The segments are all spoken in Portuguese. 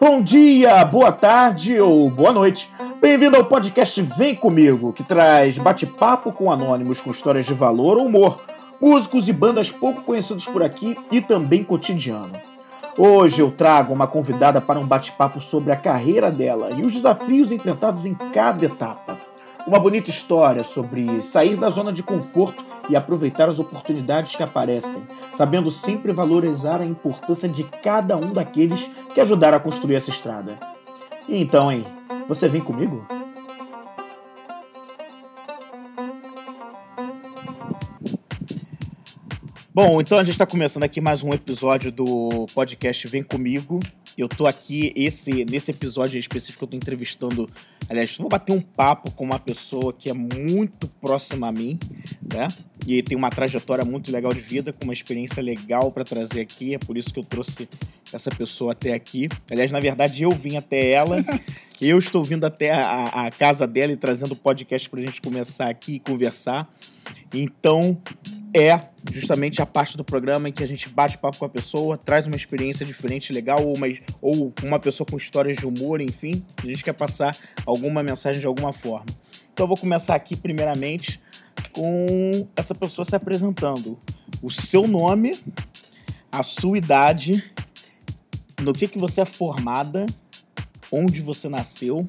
Bom dia, boa tarde ou boa noite. Bem-vindo ao podcast Vem Comigo, que traz bate-papo com anônimos com histórias de valor ou humor, músicos e bandas pouco conhecidos por aqui e também cotidiano. Hoje eu trago uma convidada para um bate-papo sobre a carreira dela e os desafios enfrentados em cada etapa. Uma bonita história sobre sair da zona de conforto e aproveitar as oportunidades que aparecem, sabendo sempre valorizar a importância de cada um daqueles que ajudaram a construir essa estrada. E então, hein? Você vem comigo? Bom, então a gente está começando aqui mais um episódio do podcast Vem Comigo. Eu tô aqui, esse, nesse episódio específico, eu tô entrevistando. Aliás, vou bater um papo com uma pessoa que é muito próxima a mim, né? E tem uma trajetória muito legal de vida, com uma experiência legal para trazer aqui. É por isso que eu trouxe essa pessoa até aqui. Aliás, na verdade, eu vim até ela. Eu estou vindo até a, a casa dela e trazendo o podcast para a gente começar aqui e conversar. Então, é justamente a parte do programa em que a gente bate papo com a pessoa, traz uma experiência diferente, legal, ou uma, ou uma pessoa com histórias de humor, enfim. A gente quer passar alguma mensagem de alguma forma. Então, eu vou começar aqui, primeiramente, com essa pessoa se apresentando. O seu nome, a sua idade, no que, que você é formada onde você nasceu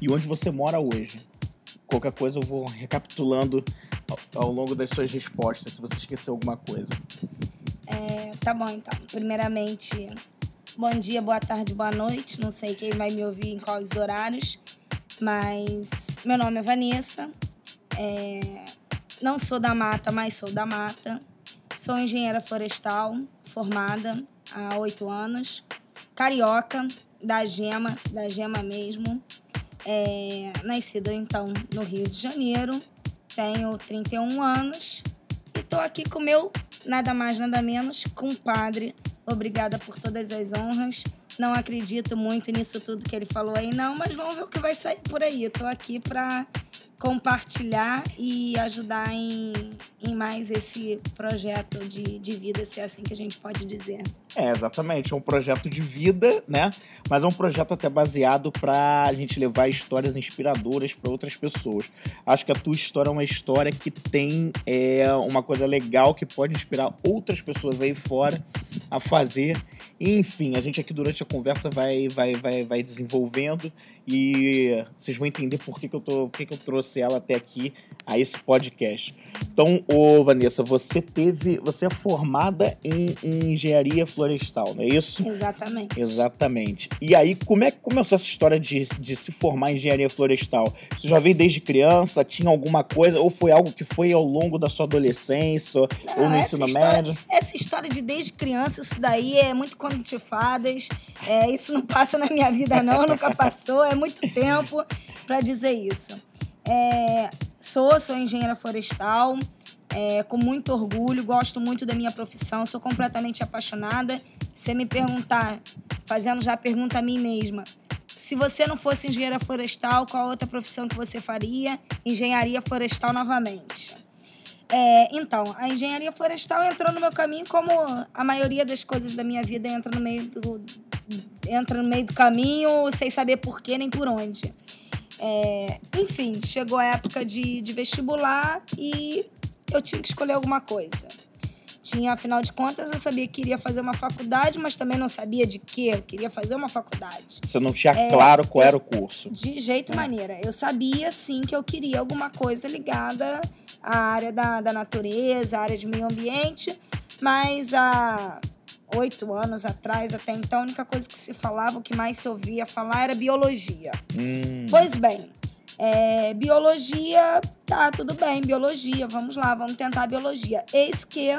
e onde você mora hoje. Qualquer coisa eu vou recapitulando ao, ao longo das suas respostas, se você esqueceu alguma coisa. É, tá bom, então. Primeiramente, bom dia, boa tarde, boa noite. Não sei quem vai me ouvir em quais horários, mas meu nome é Vanessa. É, não sou da mata, mas sou da mata. Sou engenheira florestal, formada há oito anos carioca, da Gema, da Gema mesmo. É, nascida então no Rio de Janeiro, tenho 31 anos e estou aqui com meu nada mais nada menos compadre. Obrigada por todas as honras. Não acredito muito nisso tudo que ele falou aí, não, mas vamos ver o que vai sair por aí. Estou aqui para compartilhar e ajudar em, em mais esse projeto de, de vida, se é assim que a gente pode dizer. É, exatamente. É um projeto de vida, né? Mas é um projeto até baseado para a gente levar histórias inspiradoras para outras pessoas. Acho que a tua história é uma história que tem é, uma coisa legal que pode inspirar outras pessoas aí fora a fazer. E, enfim, a gente aqui durante a conversa vai, vai, vai, vai desenvolvendo e vocês vão entender por que, que, eu, tô, por que, que eu trouxe ela até aqui a esse podcast. Então, ô Vanessa, você teve. Você é formada em, em, engenharia florestal, não é isso? Exatamente. Exatamente. E aí, como é que começou essa história de, de se formar em engenharia florestal? Você já veio desde criança? Tinha alguma coisa? Ou foi algo que foi ao longo da sua adolescência? Não, ou no ensino história, médio? Essa história de desde criança, isso daí é muito conto de fadas. É, isso não passa na minha vida, não, nunca passou. É muito tempo para dizer isso. É, sou, sou engenheira florestal, é, com muito orgulho, gosto muito da minha profissão, sou completamente apaixonada. Se me perguntar, fazendo já a pergunta a mim mesma, se você não fosse engenheira florestal, qual outra profissão que você faria? Engenharia florestal novamente. É, então, a engenharia florestal entrou no meu caminho como a maioria das coisas da minha vida entra no meio do, entra no meio do caminho sem saber por quê nem por onde. É, enfim, chegou a época de, de vestibular e eu tinha que escolher alguma coisa. Tinha, afinal de contas, eu sabia que queria fazer uma faculdade, mas também não sabia de que eu queria fazer uma faculdade. Você não tinha é, claro qual era o curso? De jeito e maneira. Eu sabia, sim, que eu queria alguma coisa ligada à área da, da natureza, à área de meio ambiente, mas a oito anos atrás, até então, a única coisa que se falava, o que mais se ouvia falar era biologia. Hum. Pois bem, é, biologia, tá, tudo bem, biologia, vamos lá, vamos tentar biologia. Eis que,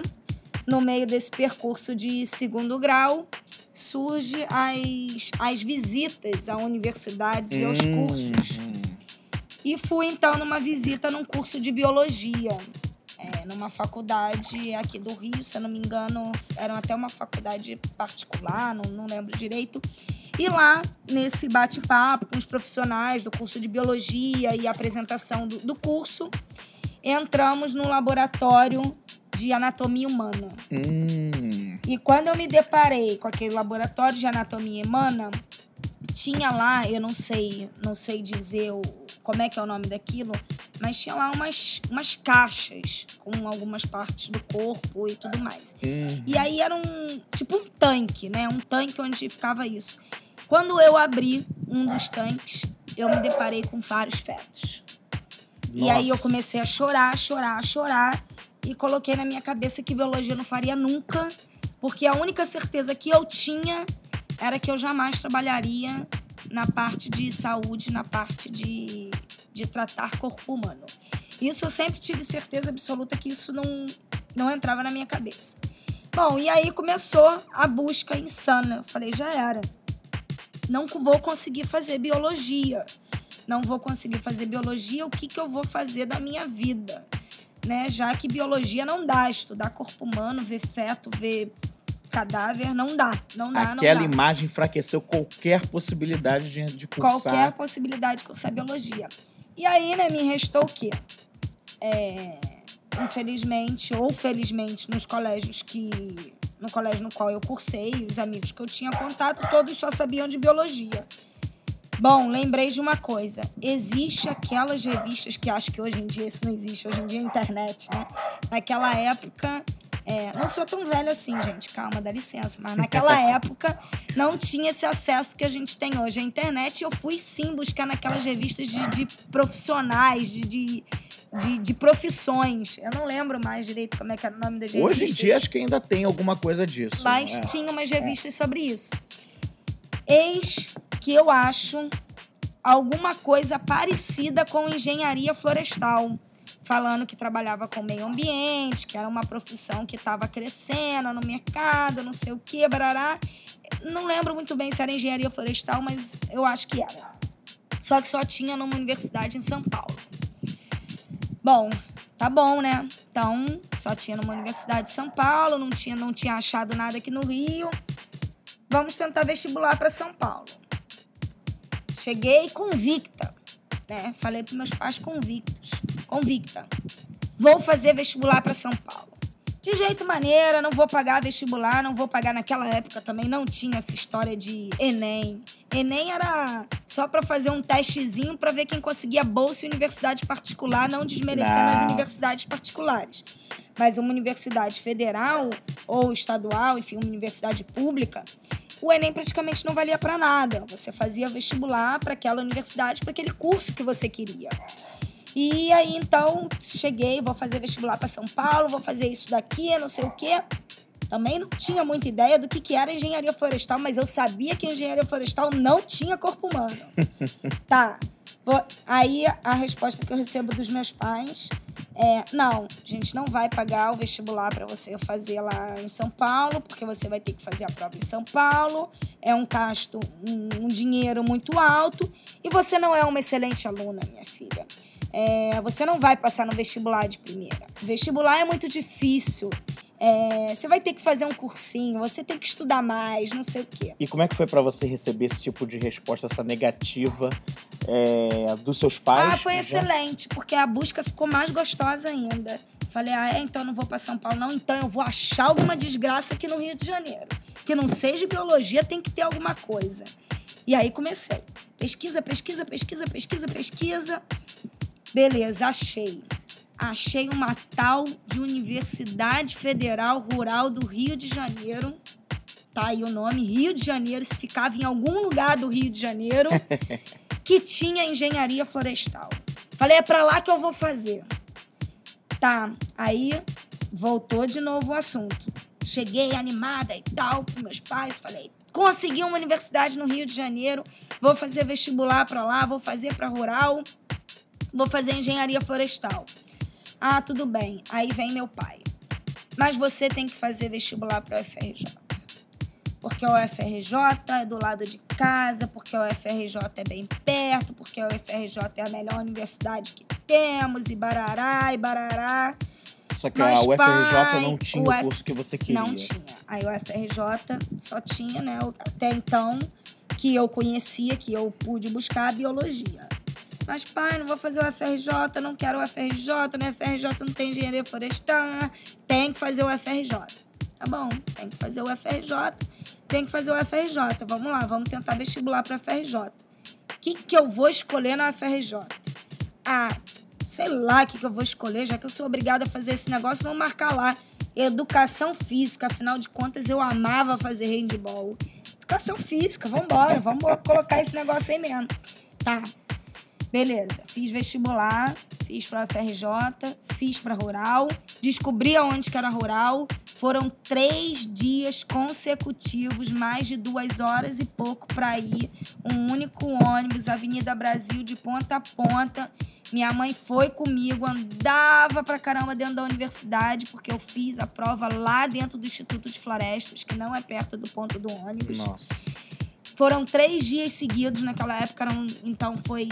no meio desse percurso de segundo grau, surge as, as visitas a universidades hum. e aos hum. cursos. E fui, então, numa visita num curso de biologia é, numa faculdade aqui do Rio, se eu não me engano, era até uma faculdade particular, não, não lembro direito. E lá, nesse bate-papo com os profissionais do curso de biologia e apresentação do, do curso, entramos no laboratório de anatomia humana. Hum. E quando eu me deparei com aquele laboratório de anatomia humana, tinha lá, eu não sei, não sei dizer o, como é que é o nome daquilo, mas tinha lá umas, umas caixas com algumas partes do corpo e tudo mais. Uhum. E aí era um tipo um tanque, né? Um tanque onde ficava isso. Quando eu abri um dos tanques, eu me deparei com vários fetos. E aí eu Nossa. comecei a chorar, chorar, chorar e coloquei na minha cabeça que biologia eu não faria nunca, porque a única certeza que eu tinha era que eu jamais trabalharia na parte de saúde, na parte de, de tratar corpo humano. Isso eu sempre tive certeza absoluta que isso não, não entrava na minha cabeça. Bom, e aí começou a busca insana. Eu falei, já era. Não vou conseguir fazer biologia. Não vou conseguir fazer biologia. O que, que eu vou fazer da minha vida? Né? Já que biologia não dá. Estudar corpo humano, ver feto, ver cadáver, não dá. Não dá, Aquela não dá. imagem enfraqueceu qualquer possibilidade de, de cursar. Qualquer possibilidade de cursar biologia. E aí, né, me restou o quê? É, infelizmente, ou felizmente, nos colégios que. No colégio no qual eu cursei, os amigos que eu tinha contato, todos só sabiam de biologia. Bom, lembrei de uma coisa. Existe aquelas revistas que acho que hoje em dia isso não existe, hoje em dia é internet, né? Naquela época. é, não sou tão velha assim, gente, calma, dá licença. Mas naquela época não tinha esse acesso que a gente tem hoje à internet. E eu fui sim buscar naquelas revistas de, de profissionais, de, de, de, de profissões. Eu não lembro mais direito como é que era o nome das revistas. Hoje em dia acho que ainda tem alguma coisa disso. Mas né? tinha umas revistas sobre isso. Eis que eu acho alguma coisa parecida com engenharia florestal. Falando que trabalhava com meio ambiente, que era uma profissão que estava crescendo no mercado, não sei o que, barará. Não lembro muito bem se era engenharia florestal, mas eu acho que era. Só que só tinha numa universidade em São Paulo. Bom, tá bom, né? Então, só tinha numa universidade de São Paulo, não tinha, não tinha achado nada aqui no Rio. Vamos tentar vestibular para São Paulo. Cheguei convicta, né? Falei para meus pais convictos, convicta. Vou fazer vestibular para São Paulo. De jeito maneira, não vou pagar vestibular, não vou pagar naquela época também não tinha essa história de ENEM. ENEM era só para fazer um testezinho para ver quem conseguia bolsa em universidade particular, não desmerecendo as Nossa. universidades particulares. Mas uma universidade federal ou estadual, enfim, uma universidade pública, o Enem praticamente não valia para nada. Você fazia vestibular para aquela universidade, para aquele curso que você queria. E aí, então, cheguei, vou fazer vestibular para São Paulo, vou fazer isso daqui, não sei o quê. Também não tinha muita ideia do que, que era engenharia florestal, mas eu sabia que engenharia florestal não tinha corpo humano. tá. Vou- Aí a resposta que eu recebo dos meus pais é: não, a gente não vai pagar o vestibular para você fazer lá em São Paulo, porque você vai ter que fazer a prova em São Paulo. É um gasto, um, um dinheiro muito alto. E você não é uma excelente aluna, minha filha. É, você não vai passar no vestibular de primeira. Vestibular é muito difícil. É, você vai ter que fazer um cursinho, você tem que estudar mais, não sei o quê. E como é que foi pra você receber esse tipo de resposta, essa negativa é, dos seus pais? Ah, foi excelente, porque a busca ficou mais gostosa ainda. Falei, ah, é, então não vou para São Paulo, não. Então eu vou achar alguma desgraça aqui no Rio de Janeiro. Que não seja biologia, tem que ter alguma coisa. E aí comecei. Pesquisa, pesquisa, pesquisa, pesquisa, pesquisa. Beleza, achei. Achei uma tal de Universidade Federal Rural do Rio de Janeiro. Tá aí o nome, Rio de Janeiro. Se ficava em algum lugar do Rio de Janeiro que tinha engenharia florestal. Falei, é pra lá que eu vou fazer. Tá, aí voltou de novo o assunto. Cheguei animada e tal com meus pais, falei, consegui uma universidade no Rio de Janeiro, vou fazer vestibular pra lá, vou fazer pra rural, vou fazer engenharia florestal. Ah, tudo bem. Aí vem meu pai. Mas você tem que fazer vestibular para o UFRJ. Porque o UFRJ é do lado de casa, porque o UFRJ é bem perto, porque o UFRJ é a melhor universidade que temos, e barará, e barará. Só que Mas, a UFRJ pai, não tinha o F- curso que você queria. Não tinha. Aí o UFRJ só tinha, né, até então, que eu conhecia, que eu pude buscar a biologia. Mas, pai, não vou fazer o UFRJ, não quero o UFRJ, no UFRJ não tem engenharia florestal, tem que fazer o UFRJ. Tá bom, tem que fazer o UFRJ. tem que fazer o FRJ. Vamos lá, vamos tentar vestibular para FRJ. O que, que eu vou escolher na FRJ? Ah, sei lá o que, que eu vou escolher, já que eu sou obrigada a fazer esse negócio, vamos marcar lá. Educação física, afinal de contas, eu amava fazer handball. Educação física, vamos embora, vamos colocar esse negócio aí mesmo. Tá. Beleza, fiz vestibular, fiz para FRJ, fiz para rural, descobri aonde que era rural. Foram três dias consecutivos, mais de duas horas e pouco para ir. Um único ônibus, Avenida Brasil, de ponta a ponta. Minha mãe foi comigo, andava pra caramba dentro da universidade, porque eu fiz a prova lá dentro do Instituto de Florestas, que não é perto do ponto do ônibus. Nossa. Foram três dias seguidos naquela época, eram, então foi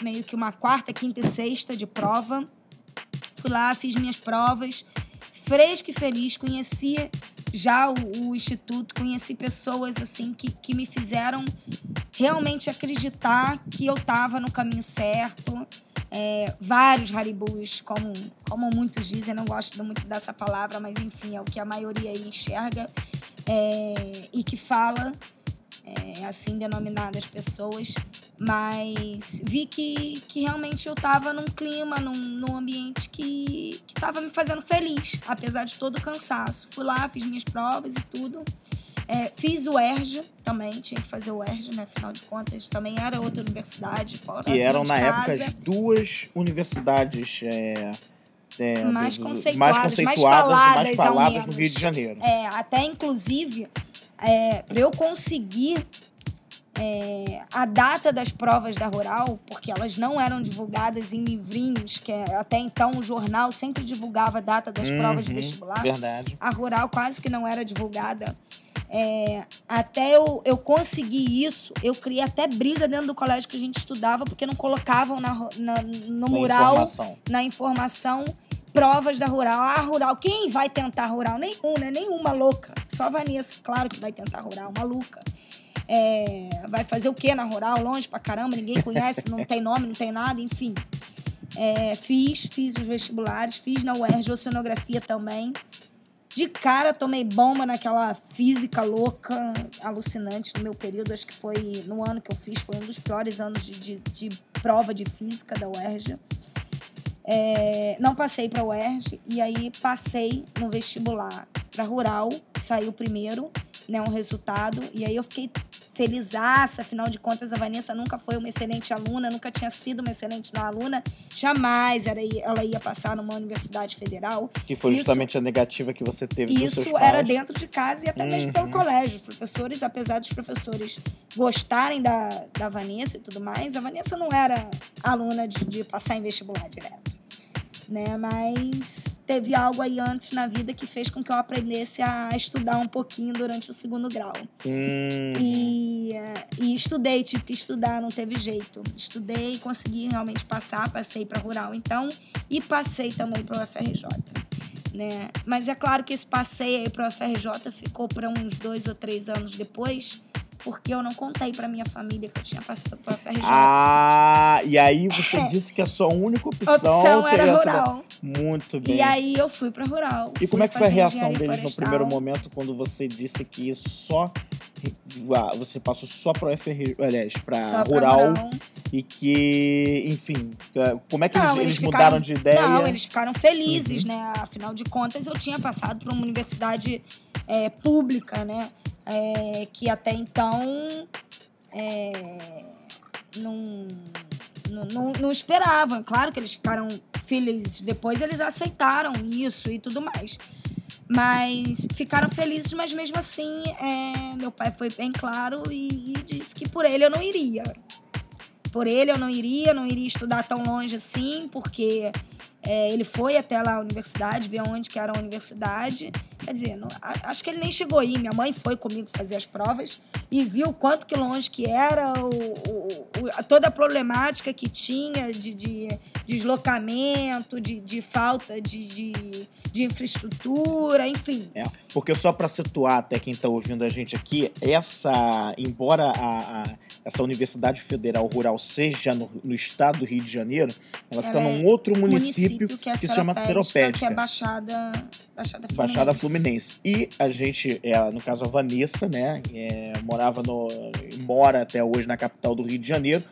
meio que uma quarta, quinta e sexta de prova. Fui lá, fiz minhas provas, fresca e feliz, conheci já o, o, instituto, conheci pessoas assim que, que me fizeram realmente acreditar que eu estava no caminho certo. É, vários haribus, como, como muitos dizem, não gosto muito dessa palavra, mas enfim, é o que a maioria enxerga é, e que fala é, assim denominadas pessoas, mas vi que, que realmente eu estava num clima, num, num ambiente que estava me fazendo feliz, apesar de todo o cansaço. Fui lá, fiz minhas provas e tudo. É, fiz o ERJ também, tinha que fazer o ERJ, né? Afinal de contas, também era outra universidade. Que eram, na casa. época, as duas universidades é, é, mais, do, conceituadas, mais conceituadas, mais faladas, mais faladas no Rio de Janeiro. É, até, inclusive, é, para eu conseguir é, a data das provas da Rural, porque elas não eram divulgadas em livrinhos, que é, até então o jornal sempre divulgava a data das uhum, provas de vestibular. Verdade. A Rural quase que não era divulgada. É, até eu, eu conseguir isso, eu criei até briga dentro do colégio que a gente estudava, porque não colocavam na, na no na mural, informação. na informação, provas da Rural. Ah, Rural, quem vai tentar Rural? Nenhum, né? Nenhuma louca. Só a Vanessa, claro que vai tentar Rural, maluca. É, vai fazer o quê na Rural? Longe pra caramba, ninguém conhece, não tem nome, não tem nada, enfim. É, fiz, fiz os vestibulares, fiz na UERJ Oceanografia também. De cara, tomei bomba naquela física louca, alucinante no meu período. Acho que foi no ano que eu fiz, foi um dos piores anos de, de, de prova de física da UERJ. É, não passei para a UERJ e aí passei no vestibular para rural, saiu primeiro, né, um resultado, e aí eu fiquei felizaça, afinal de contas a Vanessa nunca foi uma excelente aluna, nunca tinha sido uma excelente aluna, jamais era, ela ia passar numa universidade federal. Que foi justamente a negativa que você teve dos Isso era dentro de casa e até uhum. mesmo pelo uhum. colégio. Os professores, apesar dos professores gostarem da, da Vanessa e tudo mais, a Vanessa não era aluna de, de passar em vestibular direto né? Mas teve algo aí antes na vida que fez com que eu aprendesse a estudar um pouquinho durante o segundo grau. Hum. E, e estudei, tive que estudar, não teve jeito. Estudei consegui realmente passar, passei para rural então e passei também para o FRJ. Né? Mas é claro que esse passeio aí para o FRJ ficou para uns dois ou três anos depois, porque eu não contei pra minha família que eu tinha passado pela FRJ. Ah, e aí você é. disse que a sua única opção, opção era rural. Muito bem. E aí eu fui pra rural. E como é que foi a reação deles no primeiro momento quando você disse que só ah, você passou só para FR, aliás, para rural, rural, e que, enfim, é, como é que não, eles, eles, ficaram, mudaram de ideia? Não, eles ficaram felizes, uhum. né? Afinal de contas, eu tinha passado por uma universidade é, pública, né? É, que até então é, não, não, não, esperavam. Claro que eles ficaram felizes. Depois eles aceitaram isso e tudo mais. Mas ficaram felizes, mas mesmo assim, é, meu pai foi bem claro e, e disse que por ele eu não iria. Por ele eu não iria, não iria estudar tão longe assim, porque é, ele foi até lá a universidade, ver onde que era a universidade. Quer dizer, não, acho que ele nem chegou aí. Minha mãe foi comigo fazer as provas e viu quanto que longe que era, o, o, o toda a problemática que tinha de, de deslocamento, de, de falta de, de, de, infraestrutura, enfim. É, porque só para situar até quem está ouvindo a gente aqui, essa, embora a, a, essa Universidade Federal Rural seja no, no, estado do Rio de Janeiro, ela, ela fica é num outro município, município que, é que se chama Seropédica. Que é Baixada, Baixada Fluminense. Baixada Fluminense. E a gente, é, no caso a Vanessa, né, é, morava no. mora até hoje na capital do Rio de Janeiro.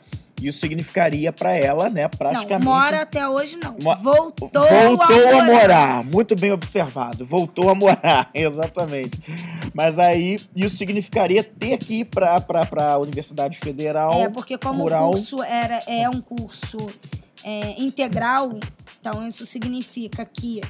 Isso significaria para ela, né, praticamente. Não, mora até hoje não. Mo- Voltou, Voltou a, a morar. Muito bem observado. Voltou a morar, exatamente. Mas aí isso significaria ter que ir para a Universidade Federal. É, porque como Rural. o curso era, é um curso é, integral, então isso significa que,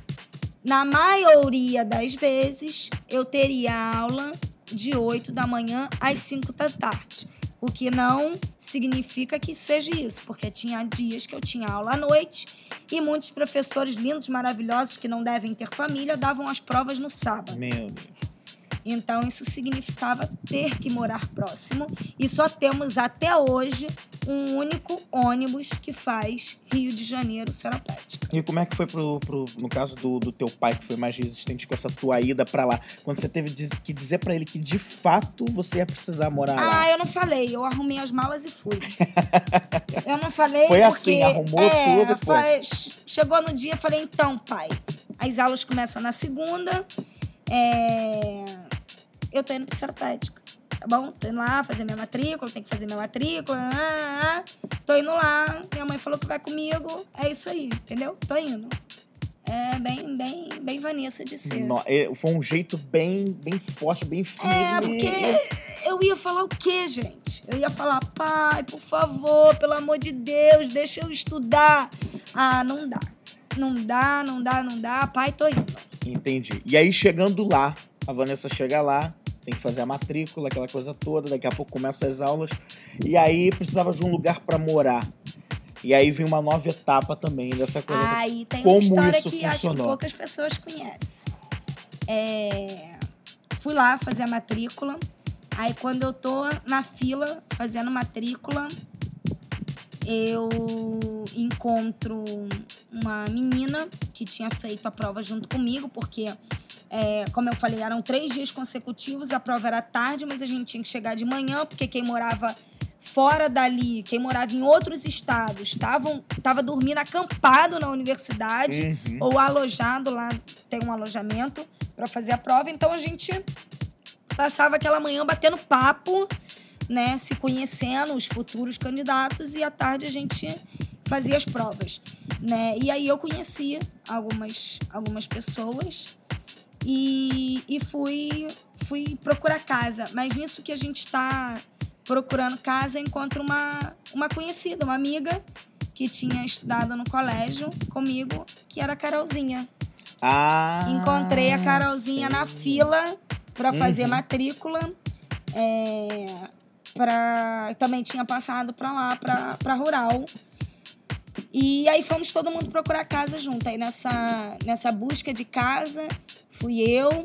na maioria das vezes, eu teria aula de 8 da manhã às 5 da tarde. O que não significa que seja isso, porque tinha dias que eu tinha aula à noite e muitos professores lindos, maravilhosos, que não devem ter família, davam as provas no sábado. Meu Deus. Então, isso significava ter que morar próximo. E só temos até hoje um único ônibus que faz Rio de Janeiro Seropédica. E como é que foi pro, pro- no caso do, do teu pai, que foi mais resistente com essa tua ida pra lá? Quando você teve que dizer pra ele que de fato você ia precisar morar lá. Ah, eu não falei. Eu arrumei as malas e fui. eu não falei Foi porque... assim, arrumou é, tudo e foi. chegou no dia, falei, então, pai, as aulas começam na segunda, é, eu tô indo pra Seropédica. Tá bom? Tô indo lá fazer minha matrícula, tem que fazer minha matrícula. ah, ah, ah. Tô indo lá, minha mãe falou que vai comigo. É isso aí, entendeu? Tô indo. É bem, bem, bem Vanessa de ser. No- é, foi um jeito bem, bem forte, bem firme. É, porque eu ia falar o quê, gente? Eu ia falar, pai, por favor, pelo amor de Deus, deixa eu estudar. Ah, não dá. Não dá, não dá, não dá. Pai, tô indo. Entendi. E aí, chegando lá, a Vanessa chega lá, tem que fazer a matrícula, aquela coisa toda, daqui a pouco começa as aulas. E aí precisava de um lugar pra morar. E aí vem uma nova etapa também dessa coisa. do- Aí tem Como uma história isso que acho que funcionou? poucas pessoas conhecem. É, Fui lá fazer a matrícula. Aí quando eu tô na fila fazendo matrícula, eu encontro uma menina que tinha feito a prova junto comigo, porque, é, como eu falei, eram três dias consecutivos, a prova era tarde, mas a gente tinha que chegar de manhã, porque quem morava fora dali, quem morava em outros estados, estavam tava dormindo acampado na universidade Uhum. ou alojado lá, tem um alojamento para fazer a prova. Então a gente passava aquela manhã batendo papo, né, se conhecendo os futuros candidatos e à tarde a gente fazia as provas, né? E aí eu conheci algumas algumas pessoas e, e fui fui procurar casa, mas nisso que a gente está procurando casa encontro uma uma conhecida, uma amiga que tinha estudado no colégio comigo, que era a Carolzinha. Ah, Encontrei a Carolzinha na sim. fila para fazer Uhum. matrícula. É, pra, também tinha passado para lá, para rural. E aí fomos todo mundo procurar casa junto. Aí nessa, nessa busca de casa, fui eu,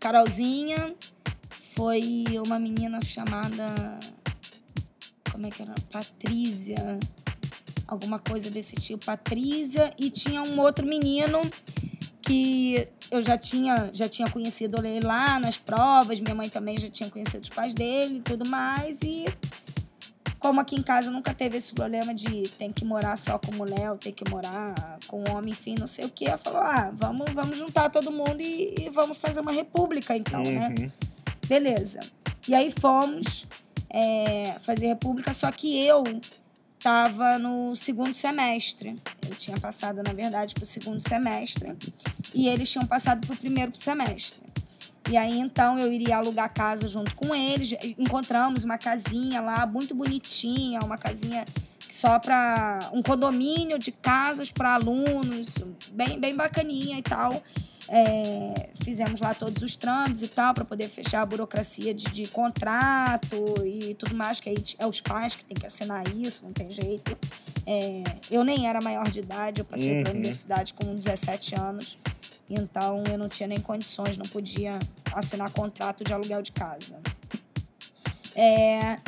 Carolzinha, foi uma menina chamada. Como é que era? Patrícia. Alguma coisa desse tipo, Patrícia. E tinha um outro menino que eu já tinha, já tinha conhecido ele lá nas provas, minha mãe também já tinha conhecido os pais dele e tudo mais. E como aqui em casa nunca teve esse problema de tem que morar só com mulher, ou tem que morar com homem, enfim, não sei o que, ela falou: ah, vamos, vamos juntar todo mundo e, e vamos fazer uma república então, né? Uhum. Beleza. E aí fomos é, fazer república, só que eu estava no segundo semestre. Eu tinha passado, na verdade, para o segundo semestre e eles tinham passado para o primeiro semestre. E aí, então, eu iria alugar casa junto com eles. Encontramos uma casinha lá, muito bonitinha, uma casinha só para um condomínio de casas para alunos, bem, bem bacaninha e tal. É, fizemos lá todos os trâmites e tal, para poder fechar a burocracia de, de contrato e tudo mais, que aí é os pais que tem que assinar isso, não tem jeito. É, eu nem era maior de idade, eu passei pela Uhum. universidade com 17 anos, então eu não tinha nem condições, não podia assinar contrato de aluguel de casa. É,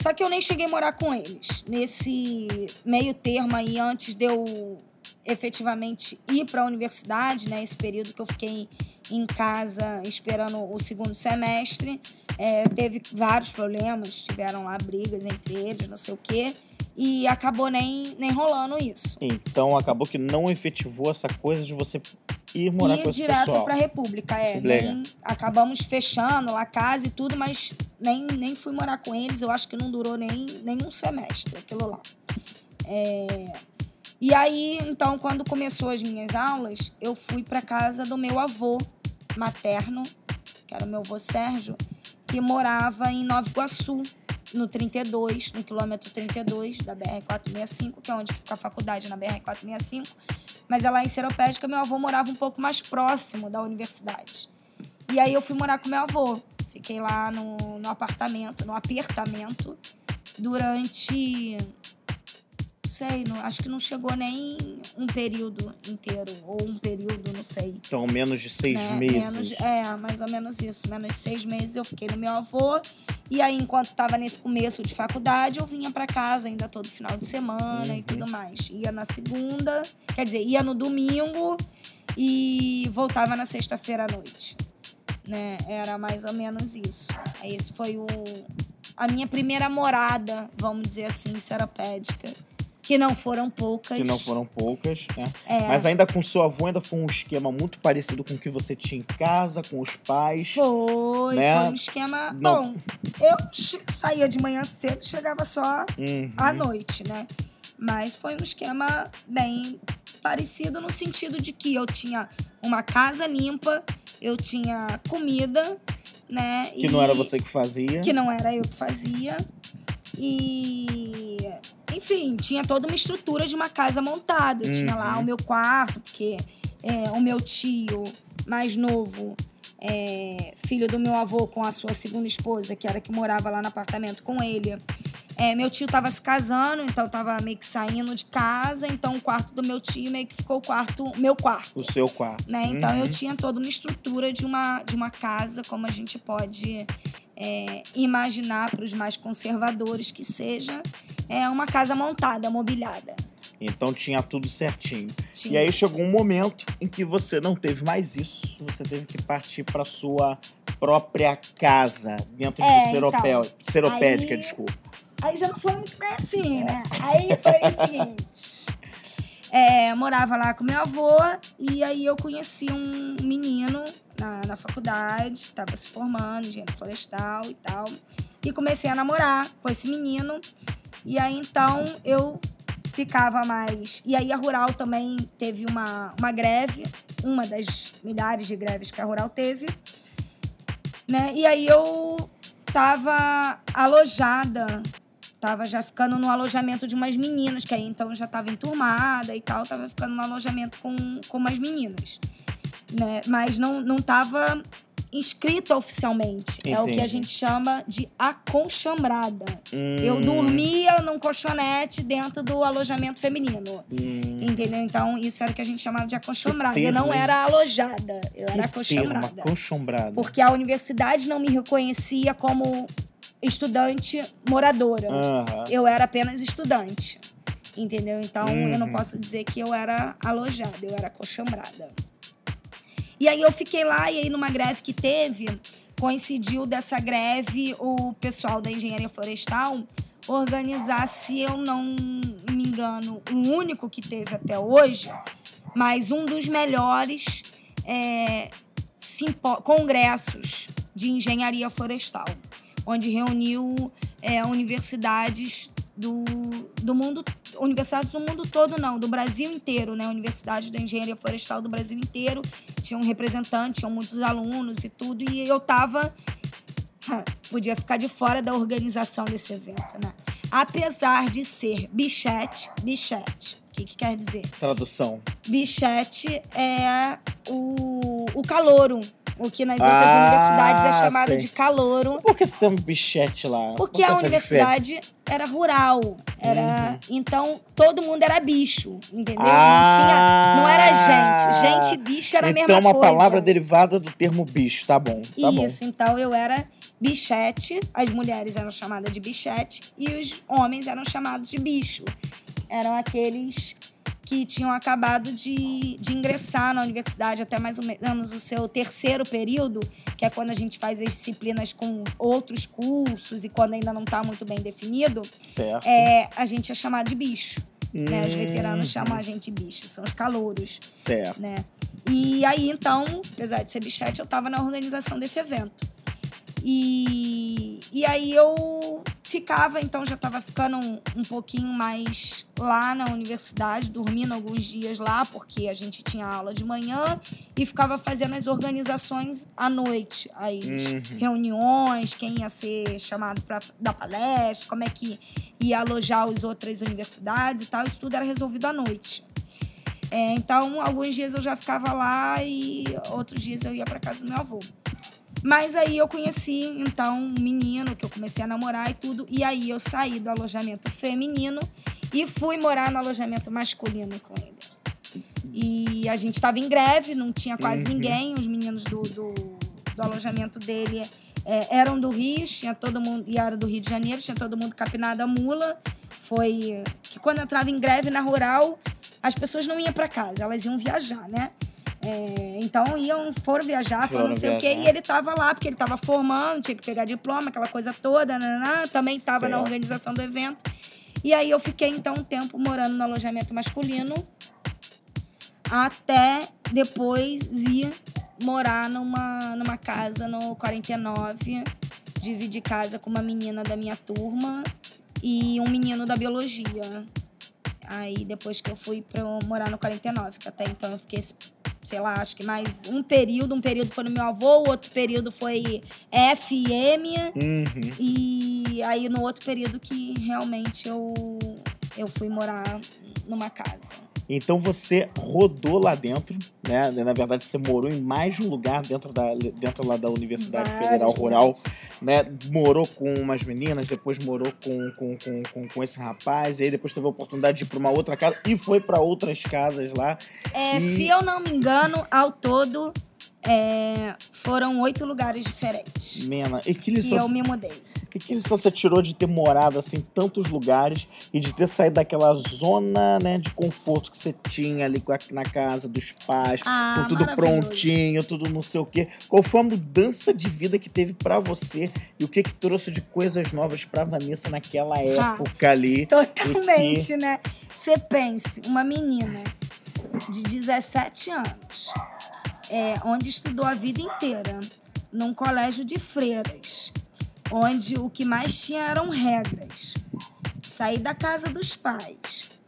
só que eu nem cheguei a morar com eles. Nesse meio termo aí, antes de eu efetivamente ir para a universidade, né? Esse período que eu fiquei em casa esperando o segundo semestre, é, teve vários problemas, tiveram lá brigas entre eles, não sei o quê, e acabou nem, nem rolando isso. Então acabou que não efetivou essa coisa de você ir morar e com esse direto pessoal. pra República, é. Nem, acabamos fechando lá a casa e tudo, mas nem, nem fui morar com eles. Eu acho que não durou nem, nem um semestre aquilo lá. É, E aí, então, quando começou as minhas aulas, eu fui pra casa do meu avô materno, que era o meu avô Sérgio, que morava em Nova Iguaçu, no 32, no quilômetro 32 da BR-465, que é onde fica a faculdade, na BR-465. Mas é lá em Seropédica, meu avô morava um pouco mais próximo da universidade. E aí eu fui morar com meu avô. Fiquei lá no, no apartamento, no apertamento, durante. Não sei, não- acho que não chegou nem um período inteiro, ou um período, não sei. Então, menos de seis né? meses. Menos- é, mais ou menos isso. Menos de seis meses eu fiquei no meu avô. E aí, enquanto estava nesse começo de faculdade, eu vinha para casa ainda todo final de semana Uhum. e tudo mais. Ia na segunda, quer dizer, ia no domingo e voltava na sexta-feira à noite. Né? Era mais ou menos isso. Esse foi o, a minha primeira morada, vamos dizer assim, seropédica. Que não foram poucas. Que não foram poucas, né? É, Mas ainda com seu avô, ainda foi um esquema muito parecido com o que você tinha em casa, com os pais. Foi, né? foi um esquema. Não- Bom, eu saía de manhã cedo e chegava só Uhum. à noite, né? Mas foi um esquema bem parecido no sentido de que eu tinha uma casa limpa, eu tinha comida, né? Que não era você que fazia. Que não era eu que fazia. E. Enfim, tinha toda uma estrutura de uma casa montada. Eu tinha lá Uhum. o meu quarto, porque é, o meu tio mais novo, é, filho do meu avô com a sua segunda esposa, que era que morava lá no apartamento com ele. é, meu tio tava se casando, então tava meio que saindo de casa, então o quarto do meu tio meio que ficou o quarto, meu quarto O seu quarto. né? Então Uhum. eu tinha toda uma estrutura de uma, de uma casa, como a gente pode é, imaginar para os mais conservadores que seja, é uma casa montada, mobiliada. Então tinha tudo certinho. Tinha. E aí chegou um momento em que você não teve mais isso. Você teve que partir para sua própria casa, dentro É, de Seropel... então, Seropédica, aí- desculpa. Aí já não foi muito bem assim, né? Aí foi o seguinte. é, morava lá com meu avô e aí eu conheci um menino na, na faculdade, que estava se formando, engenheiro florestal e tal. E comecei a namorar com esse menino. E aí então eu ficava mais. E aí a Rural também teve uma, uma greve, uma das milhares de greves que a Rural teve. Né? E aí eu tava alojada Tava já ficando no alojamento de umas meninas, que aí então já tava enturmada e tal, tava ficando no alojamento com, com umas meninas. Né? Mas não, não tava inscrita oficialmente. É o que a Entendi. gente chama de acolchambrada. Hum, Eu dormia num colchonete dentro do alojamento feminino. hum, Entendeu? Então, isso era o que a gente chamava de acolchambrada. Que Eu não era alojada, eu que era. Acolchambrada. Porque a universidade não me reconhecia como estudante moradora. Aham. Eu era apenas estudante. Entendeu? Então eu não Uhum. posso dizer que eu era alojada, eu era acochambrada. E aí eu fiquei lá, e aí numa greve que teve, coincidiu dessa greve o pessoal da engenharia florestal organizar, se eu não me engano, o único que teve até hoje, mas um dos melhores é, congressos de engenharia florestal, onde reuniu é, universidades do, do mundo, universidades do mundo todo não, do Brasil inteiro, né? Universidade da Engenharia Florestal do Brasil inteiro, tinha um representante, tinham muitos alunos e tudo, e eu tava podia ficar de fora da organização desse evento, né? Apesar de ser bichete, bichete, o que, que quer dizer? Tradução. Bichete é o, o calouro, o que nas outras Ah, universidades é chamado sei. de calouro. Por que você tem um bichete lá? Porque a diferença? universidade era rural, era Uhum. então todo mundo era bicho, entendeu? Ah! não tinha, não era gente, gente e bicho era a então, mesma uma coisa. palavra derivada do termo bicho. Tá bom, tá bom. Isso, então eu era bichete, as mulheres eram chamadas de bichete e os homens eram chamados de bicho. Eram aqueles que tinham acabado de, de ingressar na universidade até mais ou menos o seu terceiro período, que é quando a gente faz as disciplinas com outros cursos e quando ainda não está muito bem definido, Certo. é, a gente é chamado de bicho. Né? Os Hum, veteranos chamam a gente de bicho, são os calouros Certo. né? E aí, então, apesar de ser bichete, eu estava na organização desse evento. E, e aí eu ficava, então já estava ficando um, um, pouquinho mais lá na universidade, dormindo alguns dias lá, porque a gente tinha aula de manhã e ficava fazendo as organizações à noite, as uhum. reuniões, quem ia ser chamado para dar palestra, como é que ia alojar as outras universidades e tal, isso tudo era resolvido à noite. É, então, alguns dias eu já ficava lá e outros dias eu ia para casa do meu avô. Mas aí eu conheci, então, um menino que eu comecei a namorar e tudo. E aí eu saí do alojamento feminino e fui morar no alojamento masculino com ele. E a gente estava em greve, não tinha quase uhum. ninguém. Os meninos do, do, do alojamento dele é, eram do Rio, tinha todo mundo, e era do Rio de Janeiro, tinha todo mundo capinado a mula. Foi que quando eu entrava em greve na rural, as pessoas não iam para casa, elas iam viajar, né? É, então iam, foram viajar, foram, não sei viajar. o quê, e ele tava lá, porque ele tava formando, tinha que pegar diploma, aquela coisa toda, né também tava na organização do evento. E aí eu fiquei então um tempo morando no alojamento masculino, até depois ir morar numa, numa casa no 49, dividir casa com uma menina da minha turma e um menino da biologia. Aí depois que eu fui para morar no 49, que até então eu fiquei, sei lá, acho que mais um período, um período foi no meu avô, o outro período foi FM. Uhum. E aí no outro período que realmente eu eu fui morar numa casa. Então você rodou lá dentro, né? Na verdade, você morou em mais de um lugar dentro, da, dentro lá da Universidade Federal Rural, né? Morou com umas meninas, depois morou com, com, com, com, com esse rapaz, e aí depois teve a oportunidade de ir para uma outra casa e foi para outras casas lá. É, e... Se eu não me engano, ao todo é, foram oito lugares diferentes. Mena, e que lição. E eu me mudei. E que lição você tirou de ter morado assim, em tantos lugares e de ter saído daquela zona né, de conforto que você tinha ali na casa dos pais, ah, com tudo prontinho, tudo não sei o quê. Qual foi a mudança de vida que teve para você e o que que trouxe de coisas novas pra Vanessa naquela ah, época ah, ali? Totalmente, que... né? Você pense, uma menina de 17 anos é, onde estudou a vida inteira, num colégio de freiras, onde o que mais tinha eram regras. Sair da casa dos pais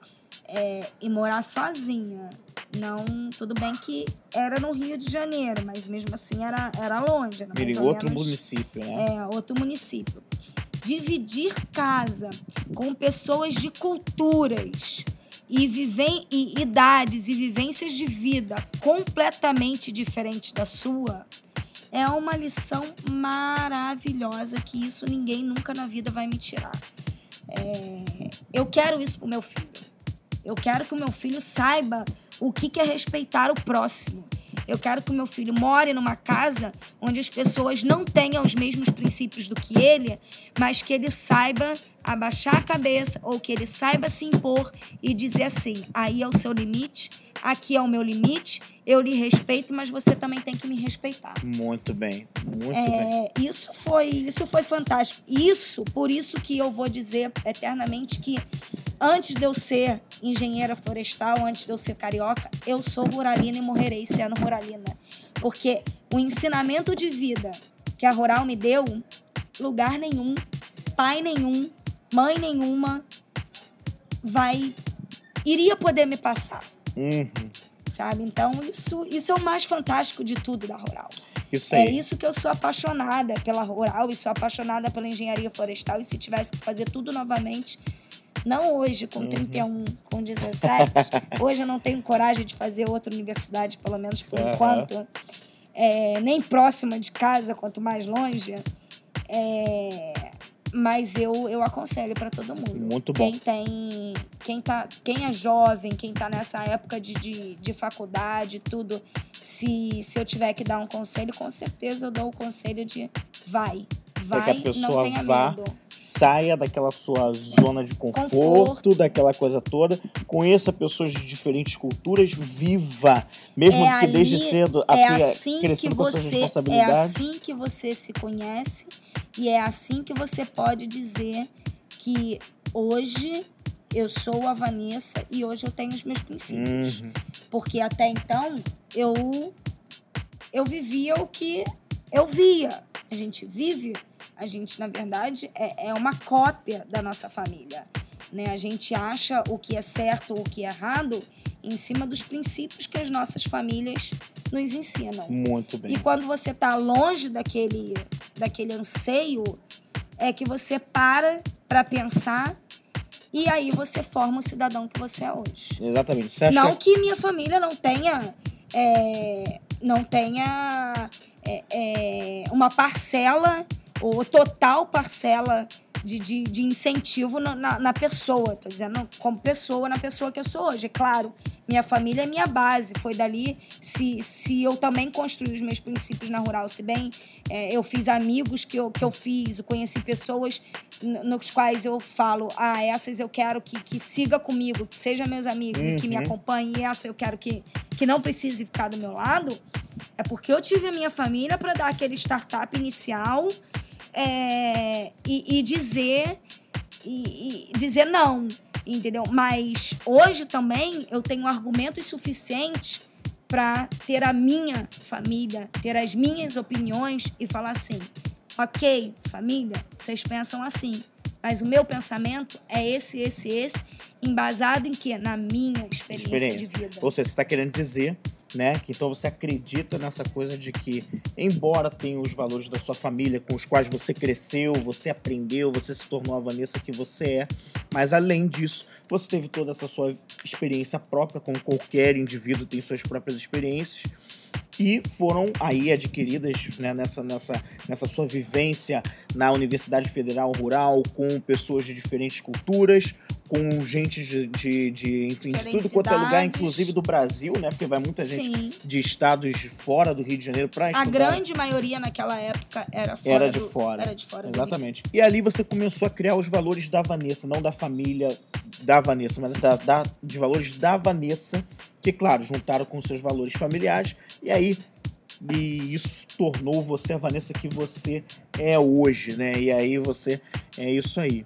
é, e morar sozinha. Não, tudo bem que era no Rio de Janeiro, mas mesmo assim era, era longe. Era mais outro menos, município, né? É, outro município. Dividir casa com pessoas de culturas e, vivem, e idades e vivências de vida completamente diferentes da sua, é uma lição maravilhosa que isso ninguém nunca na vida vai me tirar. É, eu quero isso pro meu filho. Eu quero que o meu filho saiba o que, que é respeitar o próximo. Eu quero que o meu filho more numa casa onde as pessoas não tenham os mesmos princípios do que ele, mas que ele saiba abaixar a cabeça ou que ele saiba se impor e dizer assim: aí é o seu limite, aqui é o meu limite, eu lhe respeito, mas você também tem que me respeitar. Muito bem, muito é, bem. Isso foi, isso foi fantástico. Isso, por isso que eu vou dizer eternamente que antes de eu ser engenheira florestal, antes de eu ser carioca, eu sou ruralina e morrerei sendo ruralina. Porque o ensinamento de vida que a Rural me deu, lugar nenhum, pai nenhum, mãe nenhuma vai iria poder me passar. Uhum. Sabe? Então, isso, isso é o mais fantástico de tudo da Rural. Isso é isso que eu sou apaixonada pela Rural e sou apaixonada pela engenharia florestal. E se tivesse que fazer tudo novamente, não hoje, com uhum. 31, com 17, hoje eu não tenho coragem de fazer outra universidade, pelo menos por uhum. enquanto. É, nem próxima de casa, quanto mais longe. É, mas eu, eu aconselho para todo mundo. Muito bom. Quem tem. Quem, tá, quem é jovem, quem tá nessa época de, de, de faculdade, tudo. Se, se eu tiver que dar um conselho, com certeza eu dou o conselho de vai. Vai, é que a pessoa vá, medo. saia daquela sua zona de conforto, conforto, daquela coisa toda, conheça pessoas de diferentes culturas, viva, mesmo é que ali, desde cedo é assim crescendo com suas é responsabilidades. É assim que você se conhece e é assim que você pode dizer que hoje eu sou a Vanessa e hoje eu tenho os meus princípios. Uhum. Porque até então eu eu vivia o que eu via. A gente vive, a gente, na verdade, é, é uma cópia da nossa família. Né? A gente acha o que é certo ou o que é errado em cima dos princípios que as nossas famílias nos ensinam. Muito bem. E quando você está longe daquele, daquele anseio, é que você para para pensar e aí você forma o cidadão que você é hoje. Exatamente. Você não que... que minha família não tenha é, não tenha é, é, uma parcela ou total parcela de, de, de incentivo na, na, na, pessoa. Tô dizendo como pessoa, na pessoa que eu sou hoje. É claro, minha família é minha base. Foi dali, se, se eu também construí os meus princípios na Rural, se bem é, eu fiz amigos que eu, que eu fiz, eu conheci pessoas nos quais eu falo, ah, essas eu quero que, que siga comigo, que sejam meus amigos uhum. e que me uhum. acompanhem, e essa eu quero que, que não precise ficar do meu lado, é porque eu tive a minha família para dar aquele startup inicial é, e, e, dizer e, e, dizer não, entendeu? Mas hoje também eu tenho argumentos suficientes para ter a minha família, ter as minhas opiniões e falar assim: ok, família, vocês pensam assim, mas o meu pensamento é esse, esse, esse, embasado em quê? Na minha experiência, experiência. de vida. Ou seja, você está querendo dizer né? Que então você acredita nessa coisa de que, embora tenha os valores da sua família com os quais você cresceu, você aprendeu, você se tornou a Vanessa que você é, mas além disso, você teve toda essa sua experiência própria, como qualquer indivíduo tem suas próprias experiências que foram aí adquiridas né, nessa, nessa, nessa sua vivência na Universidade Federal Rural, com pessoas de diferentes culturas, com gente de, de, de enfim, de tudo quanto é lugar, inclusive do Brasil, né? Porque vai muita gente Sim. de estados fora do Rio de Janeiro para estudar. A grande maioria naquela época era fora. Era de do, fora. Era de fora. Exatamente. E ali você começou a criar os valores da Vanessa, não da família da Vanessa, mas da, da, de valores da Vanessa, que, claro, juntaram com seus valores familiares. E aí e isso tornou você a Vanessa que você é hoje, né? E aí você é isso aí.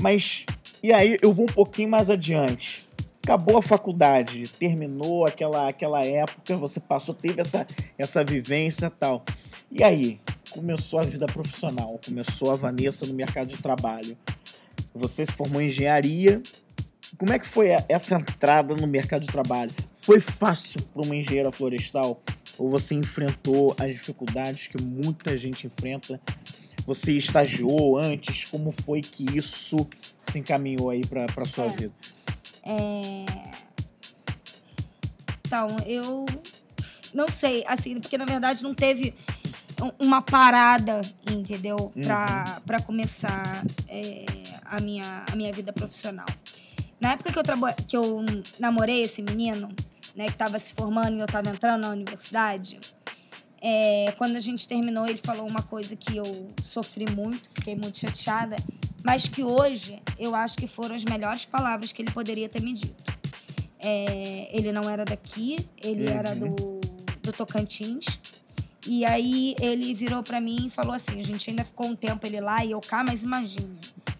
Mas e aí eu vou um pouquinho mais adiante. Acabou a faculdade, terminou aquela, aquela época, você passou, teve essa, essa vivência tal. E aí, começou a vida profissional, começou a Vanessa no mercado de trabalho. Você se formou em engenharia. Como é que foi essa entrada no mercado de trabalho? Foi fácil para uma engenheira florestal? Ou você enfrentou as dificuldades que muita gente enfrenta você estagiou antes? Como foi que isso se encaminhou aí para sua é. vida? É... Então, eu não sei, assim, porque na verdade não teve uma parada, entendeu? Para uhum. Pra começar é, a, minha, a minha vida profissional. Na época que eu, que eu namorei esse menino, né, que estava se formando e eu estava entrando na universidade, é, quando a gente terminou, ele falou uma coisa que eu sofri muito, fiquei muito chateada, mas que hoje eu acho que foram as melhores palavras que ele poderia ter me dito. É, ele não era daqui, ele uhum. era do, do Tocantins. E aí ele virou para mim e falou assim: a gente ainda ficou um tempo ele lá e eu cá, mas imagina.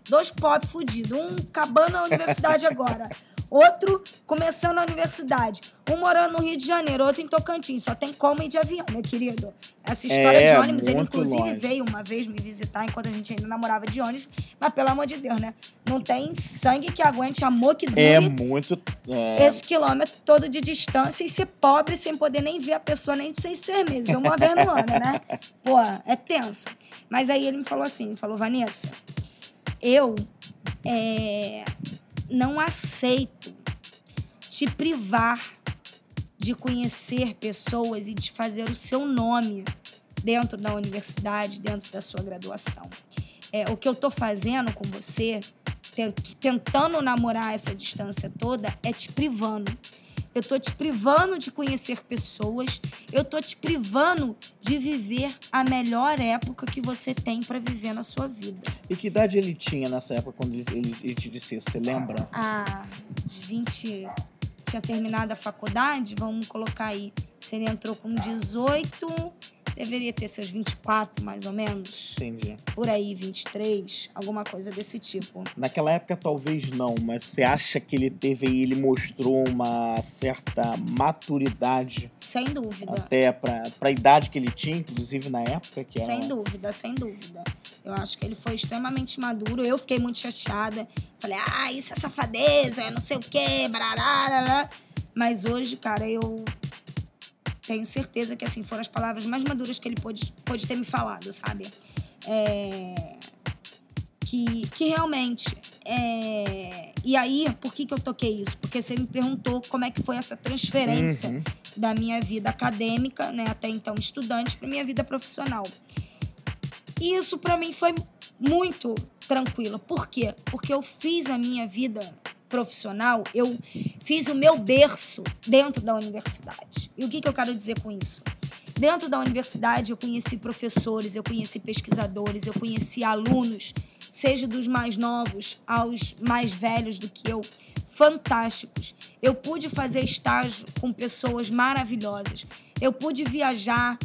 Dois pop fudidos, um acabando na universidade agora, outro começando a universidade, um morando no Rio de Janeiro, outro em Tocantins. Só tem como ir de avião, meu querido. Essa história é, de ônibus, ele inclusive longe. veio uma vez me visitar enquanto a gente ainda namorava de ônibus, mas pelo amor de Deus, né? Não tem sangue que aguente amor que dure. É muito. É... Esse quilômetro todo de distância e ser pobre sem poder nem ver a pessoa nem de seis, seis meses. Uma vez no ano, né? Pô, é tenso. Mas aí ele me falou assim: falou, Vanessa, eu. É, não aceito te privar de conhecer pessoas e de fazer o seu nome dentro da universidade, dentro da sua graduação. É, o que eu estou fazendo com você, tentando namorar essa distância toda, é te privando eu tô te privando de conhecer pessoas, eu tô te privando de viver a melhor época que você tem para viver na sua vida. E que idade ele tinha nessa época quando ele, ele, ele te disse isso? Você lembra? Ah, 20. Tinha terminado a faculdade, vamos colocar aí. Se ele entrou com 18, deveria ter seus 24, mais ou menos. Entendi. Por aí, 23, alguma coisa desse tipo. Naquela época talvez não, mas você acha que ele teve aí, ele mostrou uma certa maturidade Sem dúvida. até pra, pra idade que ele tinha, inclusive na época que era... Sem dúvida, sem dúvida. Eu acho que ele foi extremamente maduro. Eu fiquei muito chateada. Falei, ah, isso é safadeza, é não sei o quê, barará. Mas hoje, cara, eu tenho certeza que, assim, foram as palavras mais maduras que ele pôde, pôde ter me falado, sabe? É... Que, que realmente... É... E aí, por que, que eu toquei isso? Porque você me perguntou como é que foi essa transferência Uhum. da minha vida acadêmica, né, até então estudante, para minha vida profissional. E isso para mim foi muito tranquilo. Por quê? Porque eu fiz a minha vida profissional, eu fiz o meu berço dentro da universidade. E o que, que eu quero dizer com isso? Dentro da universidade, eu conheci professores, eu conheci pesquisadores, eu conheci alunos, seja dos mais novos aos mais velhos do que eu, fantásticos. Eu pude fazer estágio com pessoas maravilhosas. Eu pude viajar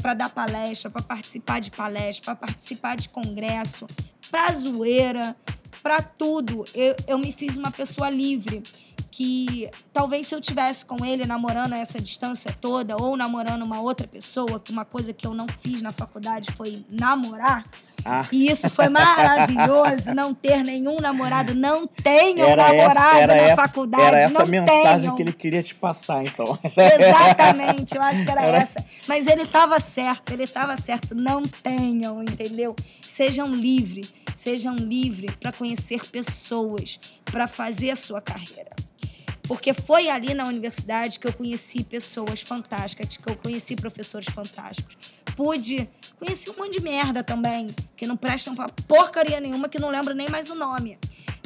para dar palestra, para participar de palestra, para participar de congresso, para zoeira, para tudo. Eu, eu me fiz uma pessoa livre que talvez se eu tivesse com ele namorando essa distância toda ou namorando uma outra pessoa, que uma coisa que eu não fiz na faculdade foi namorar, Ah, e isso foi maravilhoso, não ter nenhum namorado, não tenham era essa, namorado era na essa, faculdade, era essa não mensagem tenham. que ele queria te passar, então. Exatamente, eu acho que era, Era- essa. Mas ele estava certo, ele estava certo. Não tenham, entendeu? Sejam livres, sejam livres para conhecer pessoas, para fazer a sua carreira. Porque foi ali na universidade que eu conheci pessoas fantásticas, que eu conheci professores fantásticos. Pude conhecer um monte de merda também, que não prestam pra porcaria nenhuma, que não lembro nem mais o nome.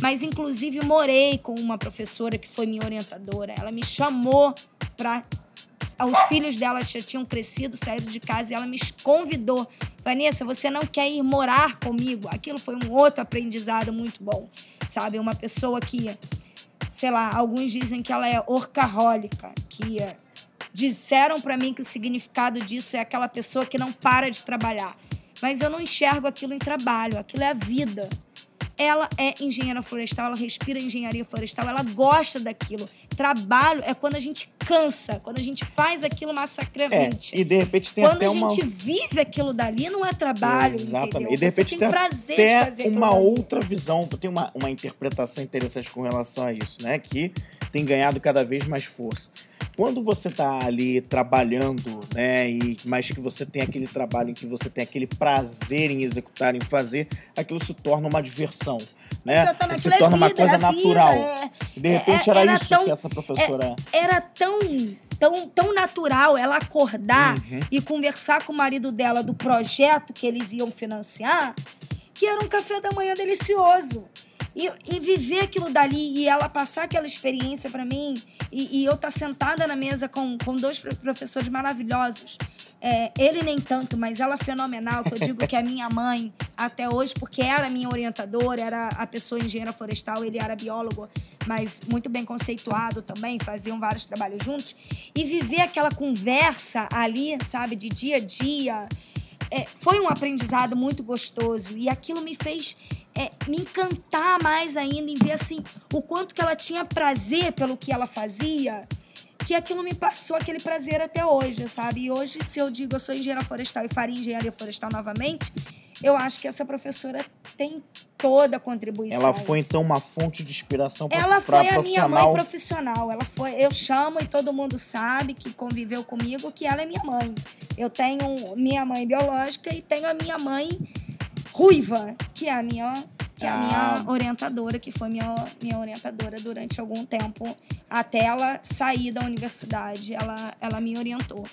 Mas, inclusive, morei com uma professora que foi minha orientadora. Ela me chamou para os filhos dela já tinham crescido, saído de casa, e ela me convidou. Vanessa, você não quer ir morar comigo? Aquilo foi um outro aprendizado muito bom, sabe? Uma pessoa que, sei lá, alguns dizem que ela é orcahólica, que disseram para mim que o significado disso é aquela pessoa que não para de trabalhar. Mas eu não enxergo aquilo em trabalho, aquilo é a vida. Ela é engenheira florestal, ela respira engenharia florestal, ela gosta daquilo. Trabalho é quando a gente cansa, quando a gente faz aquilo É, massacremente. e de repente tem quando até a uma. gente vive aquilo dali, não é trabalho. Exatamente. entendeu? E de repente Você tem prazer até de fazer uma outra visão, tem uma, uma interpretação interessante com relação a isso, né? Que tem ganhado cada vez mais força. Quando você tá ali trabalhando, né? E mais que você tem aquele trabalho em que você tem aquele prazer em executar, em fazer, aquilo se torna uma diversão, né? Exatamente, se é torna uma vida, coisa é vida, natural. é- de repente é- era, era isso tão- que essa professora. era tão, tão, tão natural ela acordar Uhum. e conversar com o marido dela do projeto que eles iam financiar, que era um café da manhã delicioso. E, e viver aquilo dali e ela passar aquela experiência para mim e, e eu estar sentada na mesa com, com dois pro- professores maravilhosos. É, ele nem tanto, mas ela fenomenal, que eu digo que é minha mãe até hoje, porque era minha orientadora, era a pessoa engenheira florestal, ele era biólogo, mas muito bem conceituado também, faziam vários trabalhos juntos. E viver aquela conversa ali, sabe, de dia a dia, é, foi um aprendizado muito gostoso. E aquilo me fez é, me encantar mais ainda em ver assim o quanto que ela tinha prazer pelo que ela fazia. Que aquilo me passou aquele prazer até hoje, sabe? E hoje, se eu digo eu sou engenheira florestal e faria engenharia florestal novamente, eu acho que essa professora tem toda a contribuição. Ela foi então uma fonte de inspiração para Ela foi a minha mãe profissional. Ela foi, eu chamo e todo mundo sabe que conviveu comigo que ela é minha mãe. Eu tenho minha mãe biológica e tenho a minha mãe ruiva, que é a minha que é a Ah. minha orientadora, que foi minha, minha orientadora durante algum tempo, até ela sair da universidade, ela, ela me orientou.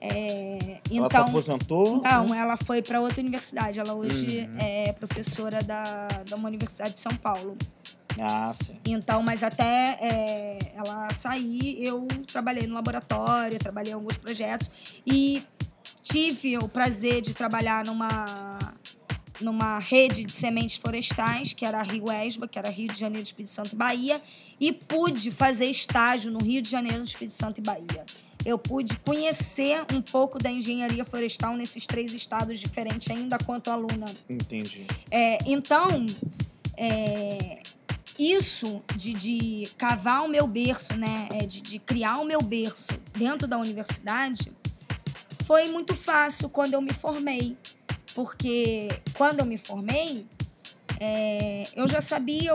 É, Ela se então, aposentou? não, ela foi para outra universidade. Ela hoje Uhum. é professora da, da uma universidade de São Paulo. Ah, sim. Então, mas até é, ela sair, eu trabalhei no laboratório, trabalhei em alguns projetos e tive o prazer de trabalhar numa numa rede de sementes florestais, que era a Rio Esba, que era Rio de Janeiro, Espírito Santo e Bahia, e pude fazer estágio no Rio de Janeiro, Espírito Santo e Bahia. eu pude conhecer um pouco da engenharia florestal nesses três estados diferentes, ainda quanto aluna. Entendi. É, então, é, isso de, de cavar o meu berço, né, é, de, de criar o meu berço dentro da universidade, foi muito fácil quando eu me formei. Porque quando eu me formei, é, eu já sabia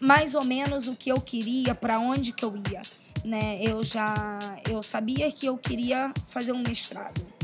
mais ou menos o que eu queria, para onde que eu ia. Né? Eu já eu sabia que eu queria fazer um mestrado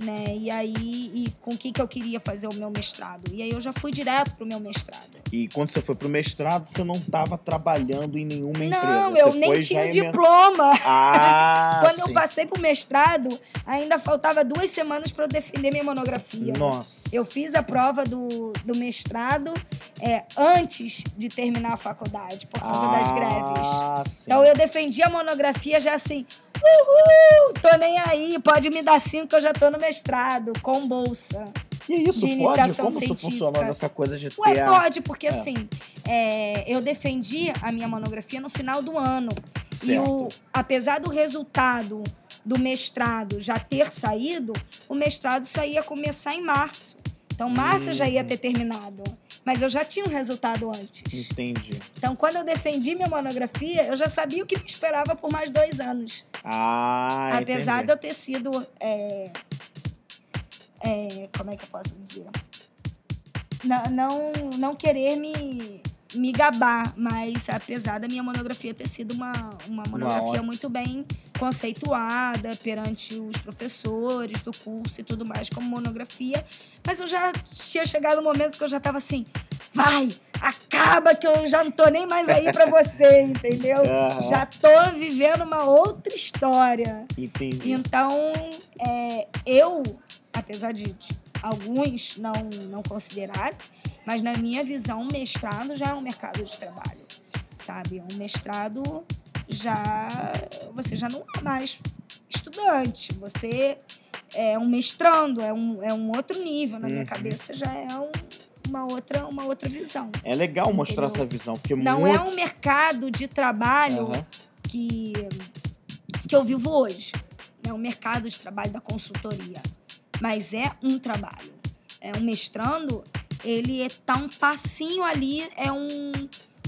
né? E aí, e com o que, que eu queria fazer o meu mestrado. E aí eu já fui direto pro meu mestrado. E quando você foi pro mestrado, você não estava trabalhando em nenhuma empresa? Não, eu nem tinha diploma. Ah, Quando sim. eu passei pro mestrado, ainda faltava duas semanas para eu defender minha monografia. Nossa. Eu fiz a prova do, do mestrado é, antes de terminar a faculdade, por causa das greves. Ah, sim. Então eu defendi a monografia já assim, uhul, tô nem aí, pode me dar cinco que eu já tô no mestrado, com bolsa. E isso de pode? iniciação Como isso científica. nessa coisa de ter Ué, a- pode, porque É. assim, é, eu defendi a minha monografia no final do ano. E Certo. o, apesar do resultado do mestrado já ter saído, o mestrado só ia começar em março. Então, março eu já ia Hum. ter terminado. Mas eu já tinha um resultado antes. Entendi. Então, quando eu defendi minha monografia, eu já sabia o que me esperava por mais dois anos. Ah, Apesar de entendi. eu ter sido. é, é, como é que eu posso dizer? Não, não, não querer me, me gabar, mas apesar da minha monografia ter sido uma, uma monografia ótima. muito bem conceituada perante os professores do curso e tudo mais como monografia, mas eu já tinha chegado no momento que eu já estava assim, vai, acaba que eu já não tô nem mais aí para você, entendeu? Aham. Já tô vivendo uma outra história. Entendi. Então, é, eu, apesar de, alguns não, não considerarem, mas na minha visão, mestrado já é um mercado de trabalho, sabe? Um mestrado já. Você já não é mais estudante, você é um mestrando, é um, é um outro nível. Na minha Uhum. cabeça já é um- uma, outra, uma outra visão. É legal mostrar Entendeu? essa visão, porque Não muito... é um mercado de trabalho Aham. que, que eu vivo hoje. É o mercado de trabalho da consultoria. Mas é um trabalho. É um mestrando, ele está um passinho ali, é um,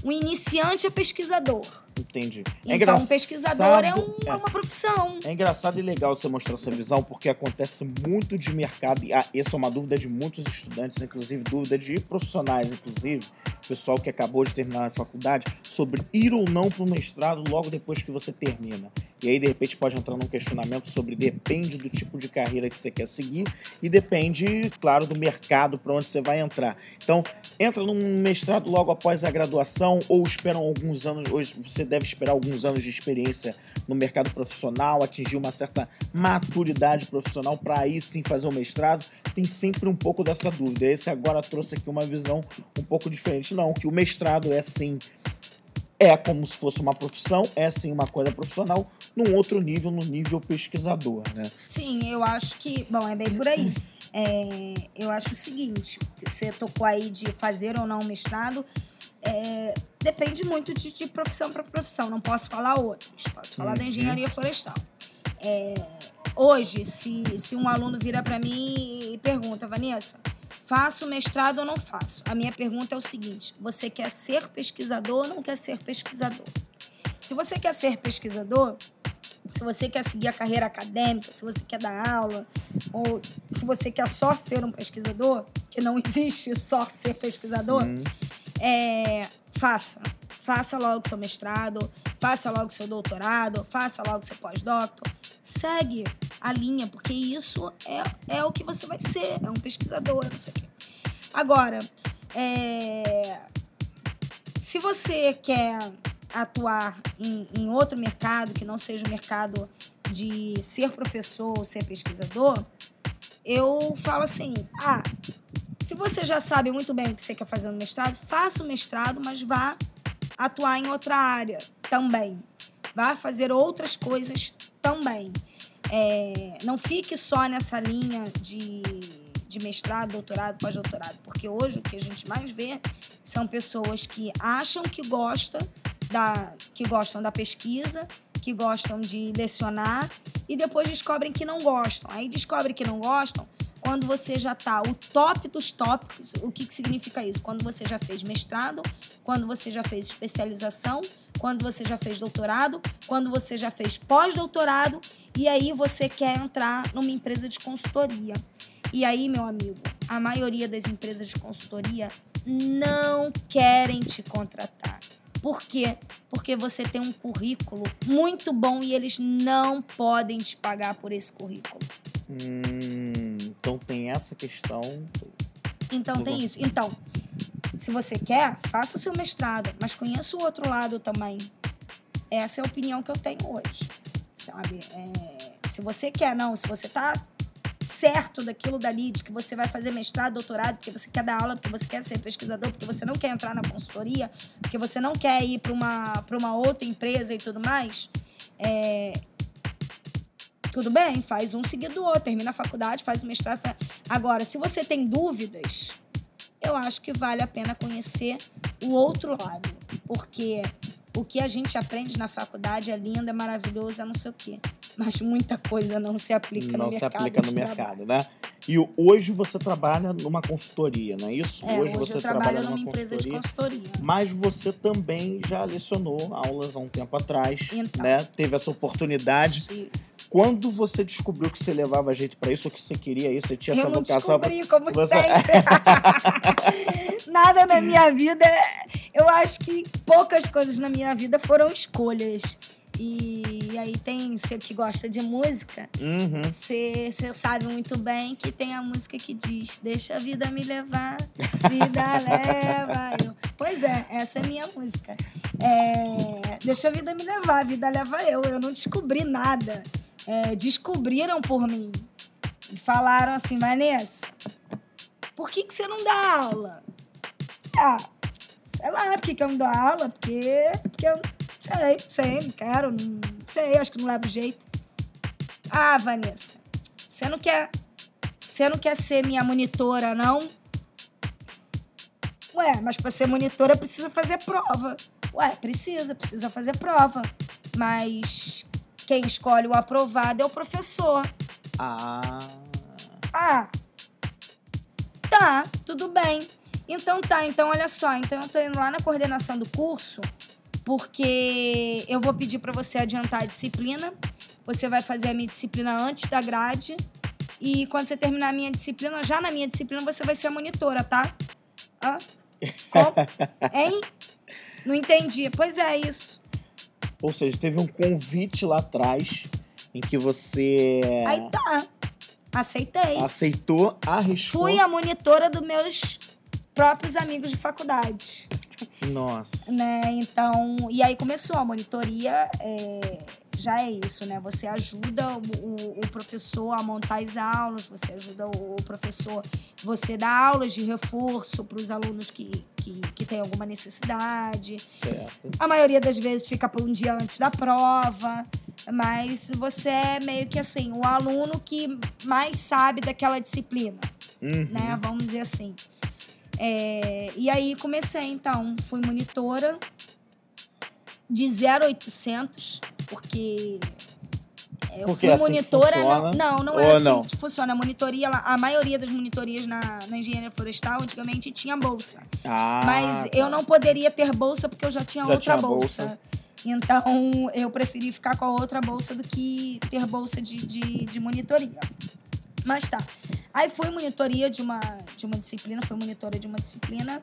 um iniciante pesquisador. Entendi. É Então, engraçado. um pesquisador é, um- é uma profissão. É engraçado e legal você mostrar essa visão, porque acontece muito de mercado, e ah, essa é uma dúvida de muitos estudantes, inclusive dúvida de profissionais, inclusive, pessoal que acabou de terminar a faculdade, sobre ir ou não para o mestrado logo depois que você termina. E aí, de repente, pode entrar num questionamento sobre depende do tipo de carreira que você quer seguir e depende, claro, do mercado para onde você vai entrar. Então, entra num mestrado logo após a graduação ou esperam alguns anos, hoje você deve esperar alguns anos de experiência no mercado profissional, atingir uma certa maturidade profissional para aí sim fazer o mestrado, tem sempre um pouco dessa dúvida. Esse agora trouxe aqui uma visão um pouco diferente. Não, que o mestrado é sim, é como se fosse uma profissão, é sim uma coisa profissional, num outro nível, no nível pesquisador, né? Sim, eu acho que. Bom, é bem por aí. É, eu acho o seguinte: você tocou aí de fazer ou não um mestrado. É, depende muito de, de profissão para profissão. Não posso falar outras. Posso falar da Uhum. engenharia florestal. É, hoje, se, se um aluno vira para mim e pergunta, Vanessa, faço mestrado ou não faço? A minha pergunta é o seguinte: você quer ser pesquisador ou não quer ser pesquisador? Se você quer ser pesquisador, se você quer seguir a carreira acadêmica, se você quer dar aula, ou se você quer só ser um pesquisador, que não existe só ser pesquisador, é, faça. Faça logo seu mestrado, faça logo seu doutorado, faça logo seu pós-doutor. Segue a linha, porque isso é, é o que você vai ser, é um pesquisador, não sei o quê. Agora, é, se você quer atuar em, em outro mercado que não seja o mercado de ser professor ou ser pesquisador, eu falo assim: ah, se você já sabe muito bem o que você quer fazer no mestrado, faça o mestrado, mas vá atuar em outra área também. Vá fazer outras coisas também. É, não fique só nessa linha de, de mestrado, doutorado, pós-doutorado, porque hoje o que a gente mais vê são pessoas que acham que gostam da, que gostam da pesquisa, que gostam de lecionar e depois descobrem que não gostam. Aí descobrem que não gostam quando você já está o top dos tópicos. O que, que significa isso? Quando você já fez mestrado, quando você já fez especialização, quando você já fez doutorado, quando você já fez pós-doutorado e aí você quer entrar numa empresa de consultoria. E aí, meu amigo, a maioria das empresas de consultoria não querem te contratar. Por quê? Porque você tem um currículo muito bom e eles não podem te pagar por esse currículo. Hum, então tem essa questão. Então tem isso. Então, se você quer, faça o seu mestrado, mas conheça o outro lado também. Essa é a opinião que eu tenho hoje. Sabe? É, se você quer, não, se você tá certo daquilo dali, de que você vai fazer mestrado, doutorado, porque você quer dar aula, porque você quer ser pesquisador, porque você não quer entrar na consultoria, porque você não quer ir para uma, uma outra empresa e tudo mais, é... tudo bem, faz um seguido do outro, termina a faculdade, faz o mestrado. Faz... Agora, se você tem dúvidas, eu acho que vale a pena conhecer o outro lado, porque o que a gente aprende na faculdade é lindo, é maravilhoso, é não sei o quê mas muita coisa não se aplica não no se mercado. aplica no mercado, né? E hoje você trabalha numa consultoria, não é isso? É, hoje, você eu trabalha numa, numa empresa de consultoria. Mas você também já lecionou aulas há um tempo atrás, então, né? Teve essa oportunidade. Sim. Quando você descobriu que você levava jeito para isso, ou que você queria isso, você tinha eu essa não vocação. descobri, como você... sempre. Nada na minha vida. Eu acho que poucas coisas na minha vida foram escolhas. E aí tem você que gosta de música, Uhum. você sabe muito bem que tem a música que diz Deixa a vida me levar, vida leva eu. Pois é, essa é a minha música. É, Deixa a vida me levar, vida leva eu. Eu não descobri nada. É, descobriram por mim. E falaram assim, Vanessa, por que, que você não dá aula? Ah, sei lá, por que, que eu não dou aula? Porque, porque eu sei, sei, não quero, não sei, acho que não leva jeito. Ah, Vanessa, você não quer. Você não quer ser minha monitora, não? Ué, mas para ser monitora precisa fazer prova. Ué, precisa, precisa fazer prova. Mas quem escolhe o aprovado é o professor. Ah. Ah. Tá, tudo bem. Então tá, então olha só, então eu tô indo lá na coordenação do curso, porque eu vou pedir para você adiantar a disciplina. Você vai fazer a minha disciplina antes da grade. E quando você terminar a minha disciplina, já na minha disciplina você vai ser a monitora, tá? Hã? Como? Hein? Não entendi. Pois é, isso. Ou seja, teve um convite lá atrás em que você Aí tá. Aceitei. aceitou, arriscou. Fui a monitora dos meus próprios amigos de faculdade. Nossa. Né? Então, e aí começou a monitoria, é, já é isso, né? Você ajuda o, o, o, professor a montar as aulas, você ajuda o, o professor, você dá aulas de reforço para os alunos que, que, que têm alguma necessidade. Certo. A maioria das vezes fica por um dia antes da prova, mas você é meio que assim, o aluno que mais sabe daquela disciplina, Uhum. né? Vamos dizer assim. É, e aí comecei, então, fui monitora de 0800, porque eu Porque fui assim que monitora. funciona? não, não, é assim não? que funciona. A monitoria, a maioria das monitorias na, na engenharia florestal antigamente tinha bolsa. Ah, Mas tá. eu não poderia ter bolsa porque eu já tinha Já outra tinha bolsa. bolsa. Então eu preferi ficar com a outra bolsa do que ter bolsa de, de, de monitoria. Mas tá. Aí fui monitoria de uma, de uma disciplina, fui monitora de uma disciplina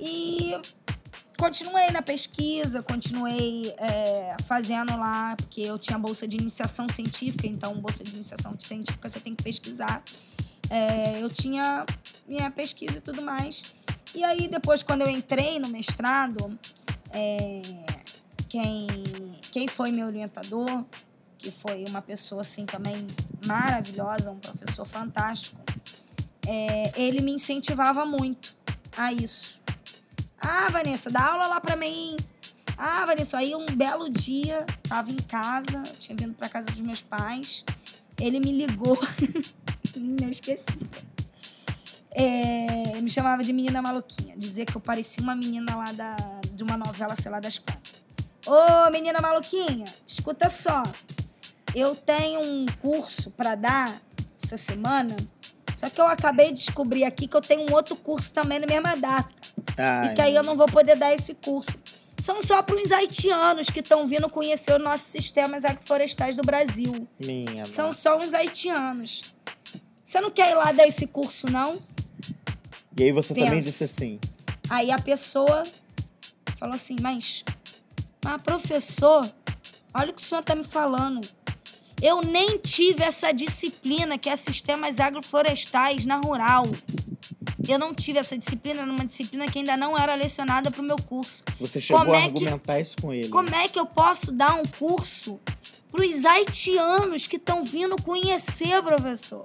e continuei na pesquisa, continuei é, fazendo lá, porque eu tinha bolsa de iniciação científica, então bolsa de iniciação científica você tem que pesquisar. É, eu tinha minha pesquisa e tudo mais. E aí, depois, quando eu entrei no mestrado, é, quem, quem foi meu orientador, que foi uma pessoa assim também maravilhosa, um professor fantástico, é, ele me incentivava muito a isso. Ah, Vanessa, dá aula lá pra mim. Ah, Vanessa, aí um belo dia, tava em casa, tinha vindo pra casa dos meus pais, ele me ligou, eu esqueci. É, me chamava de menina maluquinha, dizer que eu parecia uma menina lá da, de uma novela, sei lá das quantas. Ô, menina maluquinha, escuta só. Eu tenho um curso para dar essa semana, só que eu acabei de descobrir aqui que eu tenho um outro curso também na mesma data. Ai, e que aí eu não vou poder dar esse curso. São só para os haitianos que estão vindo conhecer os nossos sistemas agroflorestais do Brasil. Minha São nossa. só uns haitianos. Você não quer ir lá dar esse curso, não? E aí você também Pensa. disse assim. Aí a pessoa falou assim, mas, mas professor, olha o que o senhor tá me falando. Eu nem tive essa disciplina que é sistemas agroflorestais na rural. Eu não tive essa disciplina numa disciplina que ainda não era lecionada para o meu curso. Você chegou Como a é que- argumentar isso com ele. Como é que eu posso dar um curso para os haitianos que estão vindo conhecer, professor?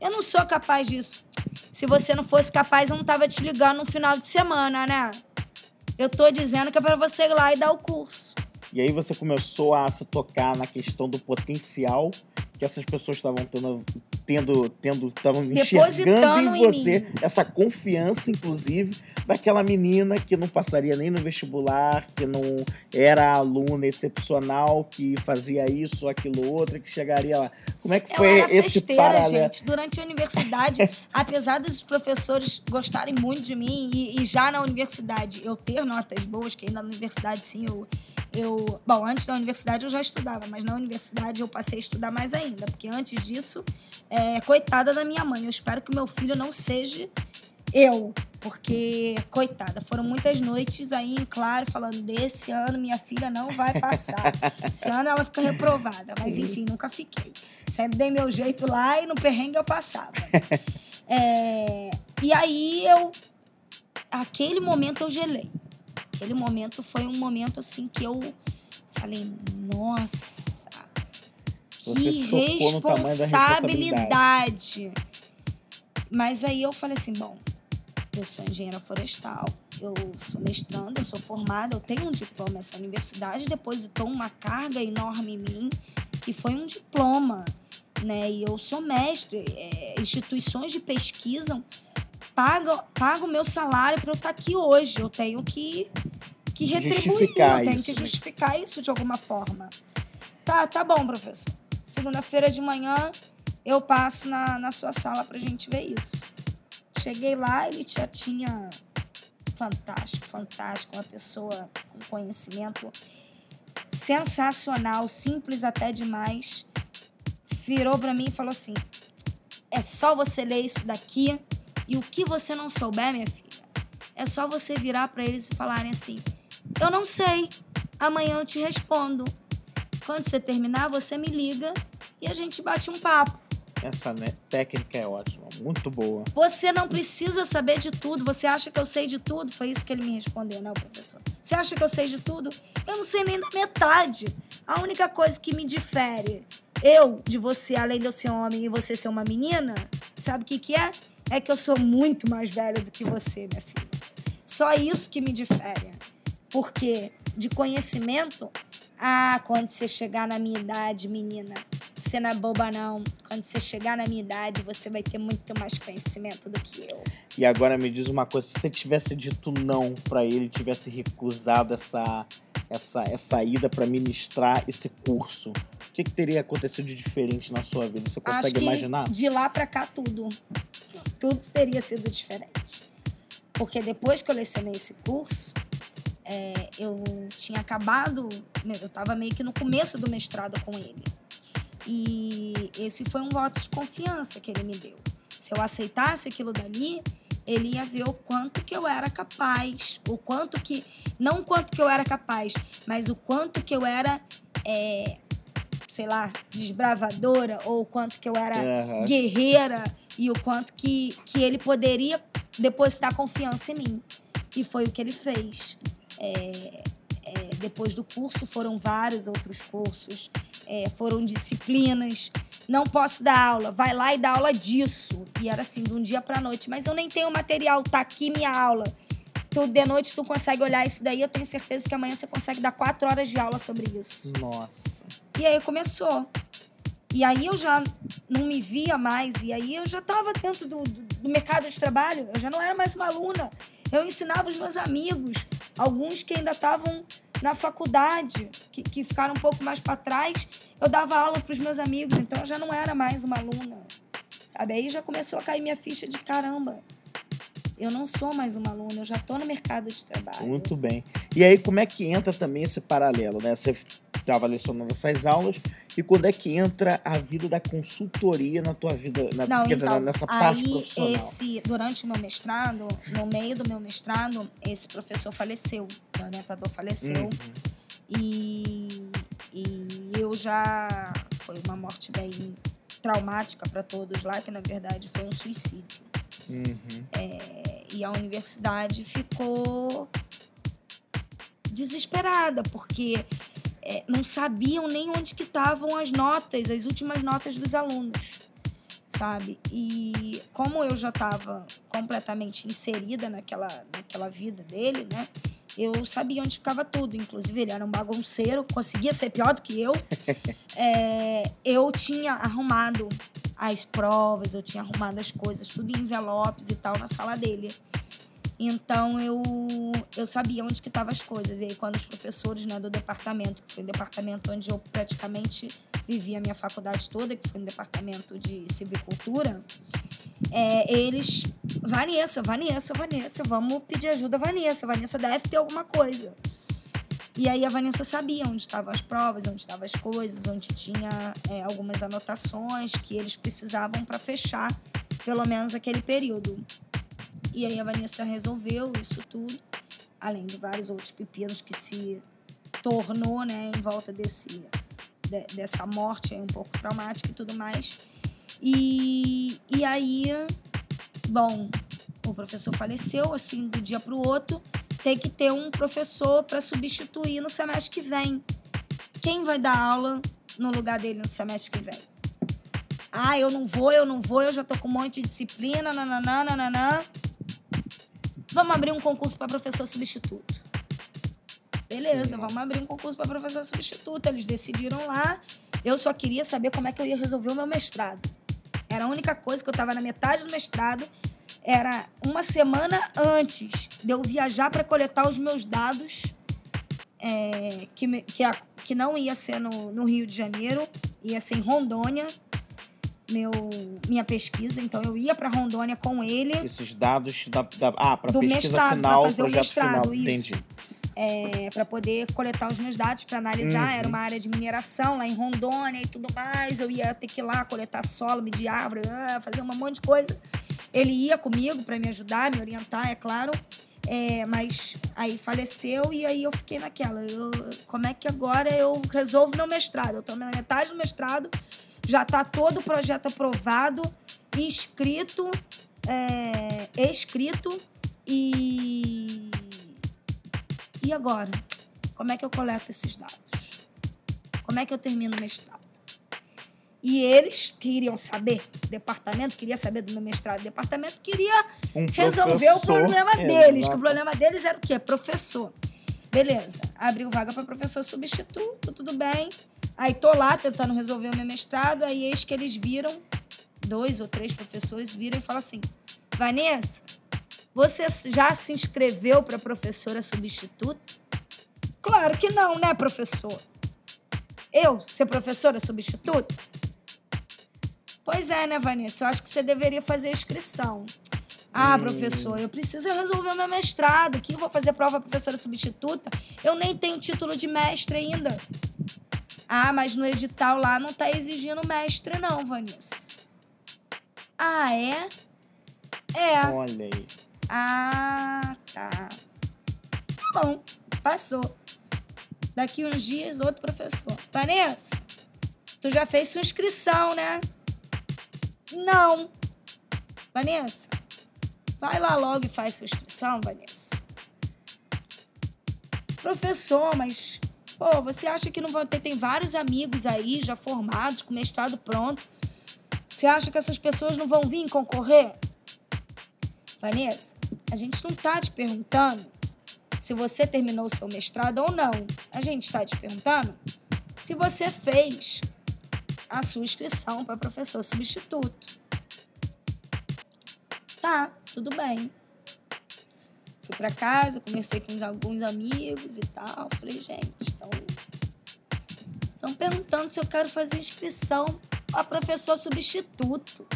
Eu não sou capaz disso. Se você não fosse capaz, eu não tava te ligando no final de semana, né? Eu tô dizendo que é para você ir lá e dar o curso. E aí você começou a se tocar na questão do potencial que essas pessoas estavam tendo, tendo, tendo, estavam enxergando em em você, mim. essa confiança, inclusive, daquela menina que não passaria nem no vestibular, que não era aluna excepcional, que fazia isso, aquilo, outro, que chegaria lá. Como é que Eu foi era esse paralelo? gente. Durante a universidade, apesar dos professores gostarem muito de mim e, e já na universidade eu ter notas boas, que ainda na universidade sim eu, eu. Bom, antes da universidade eu já estudava, mas na universidade eu passei a estudar mais ainda, porque antes disso, é, coitada da minha mãe. Eu espero que o meu filho não seja eu, porque, coitada, foram muitas noites aí em claro falando: desse ano minha filha não vai passar. Esse ano ela fica reprovada. Mas enfim, nunca fiquei. Sempre dei meu jeito lá e no perrengue eu passava. É, e aí eu. Aquele momento eu gelei. Aquele momento foi um momento assim que eu falei, nossa, Você que responsabilidade. responsabilidade. Mas aí eu falei assim, bom, eu sou engenheira florestal, eu sou mestranda, eu sou formada, eu tenho um diploma nessa universidade, depositou uma carga enorme em mim, que foi um diploma, né? E eu sou mestre, é, instituições de pesquisa pagam paga o meu salário para eu estar aqui hoje, eu tenho que, que retribuir, Justificar eu tenho isso, que né? justificar isso de alguma forma. Tá, tá bom, professor. Segunda-feira de manhã eu passo na, na sua sala pra gente ver isso. Cheguei lá, ele já tinha fantástico, fantástico, uma pessoa com conhecimento sensacional, simples até demais. Virou pra mim e falou assim: "É só você ler isso daqui e o que você não souber, minha filha, é só você virar pra eles e falarem assim: "Eu não sei. Amanhã eu te respondo. Quando você terminar, você me liga e a gente bate um papo. Essa né, técnica é ótima, muito boa. Você não precisa saber de tudo. Você acha que eu sei de tudo? Foi isso que ele me respondeu, né, professor? Você acha que eu sei de tudo? Eu não sei nem da metade. A única coisa que me difere, eu de você, além de eu ser homem e você ser uma menina, sabe o que, que é? É que eu sou muito mais velha do que você, minha filha. Só isso que me difere. Porque de conhecimento, ah, quando você chegar na minha idade, menina, você não é boba, não. Quando você chegar na minha idade, você vai ter muito mais conhecimento do que eu. E agora me diz uma coisa, se você tivesse dito não pra ele, tivesse recusado essa essa essa ida pra ministrar esse curso, o que, que teria acontecido de diferente na sua vida? Você consegue imaginar? de lá pra cá, tudo. Tudo teria sido diferente. Porque depois que eu lecionei esse curso, é, eu tinha acabado, eu estava meio que no começo do mestrado com ele. E esse foi um voto de confiança que ele me deu. Se eu aceitasse aquilo dali, ele ia ver o quanto que eu era capaz, o quanto que. Não o quanto que eu era capaz, mas o quanto que eu era, é, sei lá, desbravadora, ou o quanto que eu era Aham. guerreira e o quanto que, que ele poderia depositar confiança em mim. E foi o que ele fez. É, é, depois do curso foram vários outros cursos, é, foram disciplinas. Não posso dar aula, vai lá e dá aula disso. E era assim, de um dia pra noite. Mas eu nem tenho material, tá aqui minha aula. Tu, de noite tu consegue olhar isso daí, eu tenho certeza que amanhã você consegue dar quatro horas de aula sobre isso. Nossa. E aí começou. E aí eu já não me via mais. E aí eu já estava dentro do, do, do mercado de trabalho. Eu já não era mais uma aluna. Eu ensinava os meus amigos, alguns que ainda estavam Na faculdade, que, que ficaram um pouco mais para trás, eu dava aula para os meus amigos, então eu já não era mais uma aluna. Sabe? Aí já começou a cair minha ficha de caramba. Eu não sou mais uma aluna, eu já estou no mercado de trabalho. Muito bem. E aí, como é que entra também esse paralelo, né? Você estava lecionando essas aulas, e quando é que entra a vida da consultoria na tua vida, na, Não, quer dizer, então, nessa parte aí profissional? esse, durante o meu mestrado, no meio do meu mestrado, esse professor faleceu, o orientador faleceu. Uhum. E, e eu já. Foi uma morte bem traumática para todos lá, que na verdade foi um suicídio. Uhum. É, e a universidade ficou desesperada, porque é, não sabiam nem onde que estavam as notas, as últimas notas dos alunos, sabe? E como eu já estava completamente inserida naquela, naquela vida dele, né? Eu sabia onde ficava tudo. Inclusive, ele era um bagunceiro, conseguia ser pior do que eu. É, eu tinha arrumado as provas, eu tinha arrumado as coisas, tudo em envelopes e tal, na sala dele. Então eu, eu sabia onde que estavam as coisas. E aí, quando os professores né, do departamento, que foi o departamento onde eu praticamente vivi a minha faculdade toda, que foi no departamento de civicultura, é, eles. Vanessa, Vanessa, Vanessa, vamos pedir ajuda, Vanessa. Vanessa deve ter alguma coisa. E aí a Vanessa sabia onde estavam as provas, onde estavam as coisas, onde tinha é, algumas anotações que eles precisavam para fechar pelo menos aquele período. E aí a Vanessa resolveu isso tudo, além de vários outros pepinos que se tornou, né, em volta desse de, dessa morte aí um pouco traumática e tudo mais. E, e aí, bom, o professor faleceu assim do dia para o outro. Tem que ter um professor para substituir no semestre que vem. Quem vai dar aula no lugar dele no semestre que vem? Ah, eu não vou, eu não vou, eu já tô com um monte de disciplina, nananã, nananã. Vamos abrir um concurso para professor substituto. Beleza, vamos abrir um concurso para professor substituto. Eles decidiram lá. Eu só queria saber como é que eu ia resolver o meu mestrado. Era a única coisa que eu estava na metade do mestrado. Era uma semana antes de eu viajar para coletar os meus dados, é, que, me- que, a- que não ia ser no, no Rio de Janeiro, ia ser em Rondônia, meu, minha pesquisa. Então eu ia para Rondônia com ele. Esses dados da, da ah, para Do pesquisa mestrado, pra final, fazer o mestrado, final, isso. entendi. para é, poder coletar os meus dados, para analisar. Uhum. Era uma área de mineração lá em Rondônia e tudo mais. Eu ia ter que ir lá coletar solo, medir árvore, ah, fazer um monte de coisa. Ele ia comigo para me ajudar, me orientar, é claro. É, mas aí faleceu e aí eu fiquei naquela. eu- como é que agora eu resolvo meu mestrado? Eu tô na metade do mestrado, já tá todo o projeto aprovado, inscrito, é, escrito e. E agora? Como é que eu coleto esses dados? Como é que eu termino o mestrado? E eles queriam saber, o departamento queria saber do meu mestrado, o departamento queria Um resolver o problema é, deles, que o problema deles era o quê? Professor. Beleza, abriu vaga para professor substituto, tudo bem. Aí tô lá tentando resolver o meu mestrado, aí eis que eles viram, dois ou três professores viram e falam assim: Vanessa, você já se inscreveu para professora substituta? Claro que não, né, professor? Eu ser professora substituta? Pois é, né, Vanessa? Eu acho que você deveria fazer a inscrição. Ah, professor, eu preciso resolver o meu mestrado. Que eu vou fazer prova professora substituta? Eu nem tenho título de mestre ainda. Ah, mas no edital lá não tá exigindo mestre, não, Vanessa. Ah, é? É. Olha aí. Ah, tá. Tá bom, passou. Daqui uns dias, outro professor. Vanessa, tu já fez sua inscrição, né? Não. Vanessa, vai lá logo e faz sua inscrição, Vanessa. Professor, mas, pô, você acha que não vai ter? Tem vários amigos aí já formados, com mestrado pronto. Você acha que essas pessoas não vão vir concorrer? Vanessa, a gente não tá te perguntando se você terminou seu mestrado ou não. A gente está te perguntando se você fez a sua inscrição para professor substituto. Tá, tudo bem. Fui pra casa, conversei com alguns amigos e tal. Falei, gente, estão. Perguntando se eu quero fazer inscrição a professor substituto.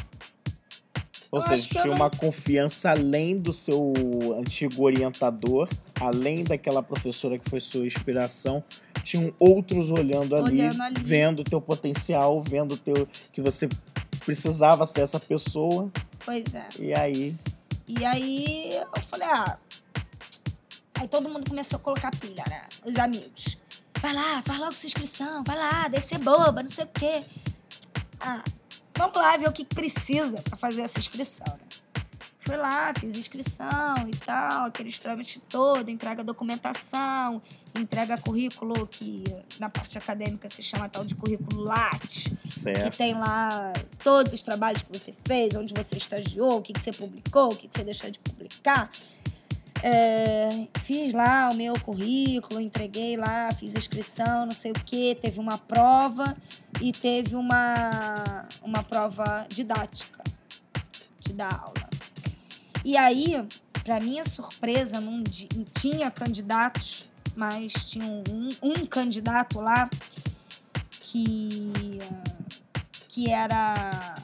Ou Eu seja, tinha não- uma confiança além do seu antigo orientador, além daquela professora que foi sua inspiração, tinham outros olhando ali, Olhando ali. vendo o teu potencial, vendo teu que você precisava ser essa pessoa. Pois é. E aí, E aí eu falei, ah. Aí todo mundo começou a colocar pilha, né? Os amigos. Vai lá, faz logo sua inscrição, vai lá, deve ser boba, não sei o quê. Ah, vamos lá ver o que que precisa pra fazer essa inscrição, né? Fui lá, fiz inscrição e tal, aqueles trâmites todo, entrega documentação, entrega currículo, que na parte acadêmica se chama tal de currículo LAT que certo. tem lá todos os trabalhos que você fez, onde você estagiou, o que, que você publicou, o que, que você deixou de publicar. É, fiz lá o meu currículo, entreguei lá, fiz inscrição, não sei o que, teve uma prova e teve uma, uma prova didática de dar aula. E aí, para minha surpresa, não di- tinha candidatos, mas tinha um, um candidato lá que, que era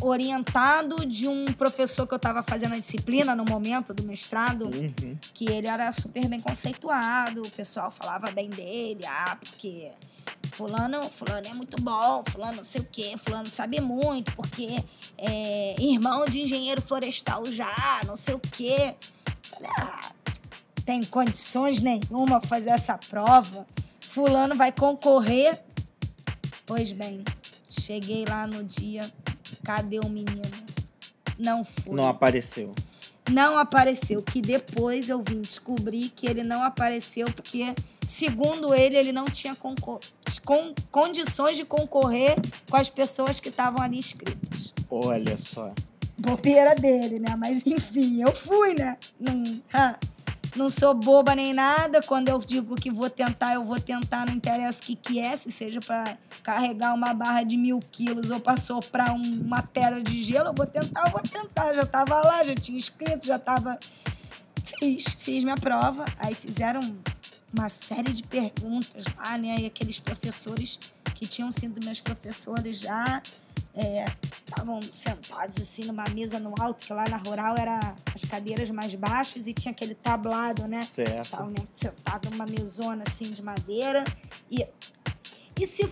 orientado de um professor que eu estava fazendo a disciplina no momento do mestrado, Uhum. que ele era super bem conceituado, o pessoal falava bem dele, ah, porque fulano, fulano é muito bom, fulano não sei o quê, fulano sabe muito, porque é irmão de engenheiro florestal já, não sei o quê. Falei, ah, tem condições nenhuma pra fazer essa prova. Fulano vai concorrer. Pois bem, cheguei lá no dia, cadê o menino? Não foi. Não apareceu. Não apareceu, que depois eu vim descobrir que ele não apareceu porque, segundo ele, ele não tinha con- condições de concorrer com as pessoas que estavam ali inscritas. Olha só. Bobeira dele, né? Mas enfim, eu fui, né? Não, ah, não sou boba nem nada. Quando eu digo que vou tentar, eu vou tentar, não interessa o que, que é, se seja para carregar uma barra de mil quilos ou para soprar um- uma pedra de gelo, eu vou tentar, eu vou tentar. Já tava lá, já tinha escrito, já tava. Fiz, fiz minha prova. Aí fizeram uma série de perguntas lá, né? E aqueles professores que tinham sido meus professores já estavam sentados assim numa mesa no alto, que lá na rural era as cadeiras mais baixas e tinha aquele tablado, né? Certo. Estavam né, sentados numa mesona assim de madeira. E, e se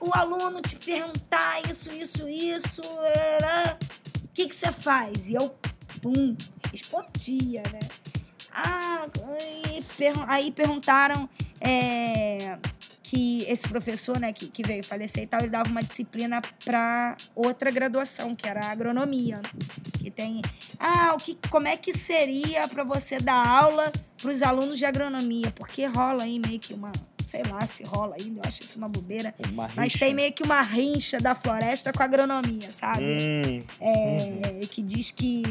o aluno te perguntar isso, isso, isso, arará, o que que você faz? E eu, pum, respondia, né? Ah, aí, pergun- aí perguntaram é, que esse professor, né, que, que veio falecer e tal, ele dava uma disciplina para outra graduação, que era a agronomia. Que tem, ah, o que, como é que seria para você dar aula para os alunos de agronomia? Porque rola aí meio que uma, sei lá se rola ainda, eu acho isso uma bobeira. Uma Mas tem meio que uma rincha da floresta com a agronomia, sabe? Hum, É, que diz que,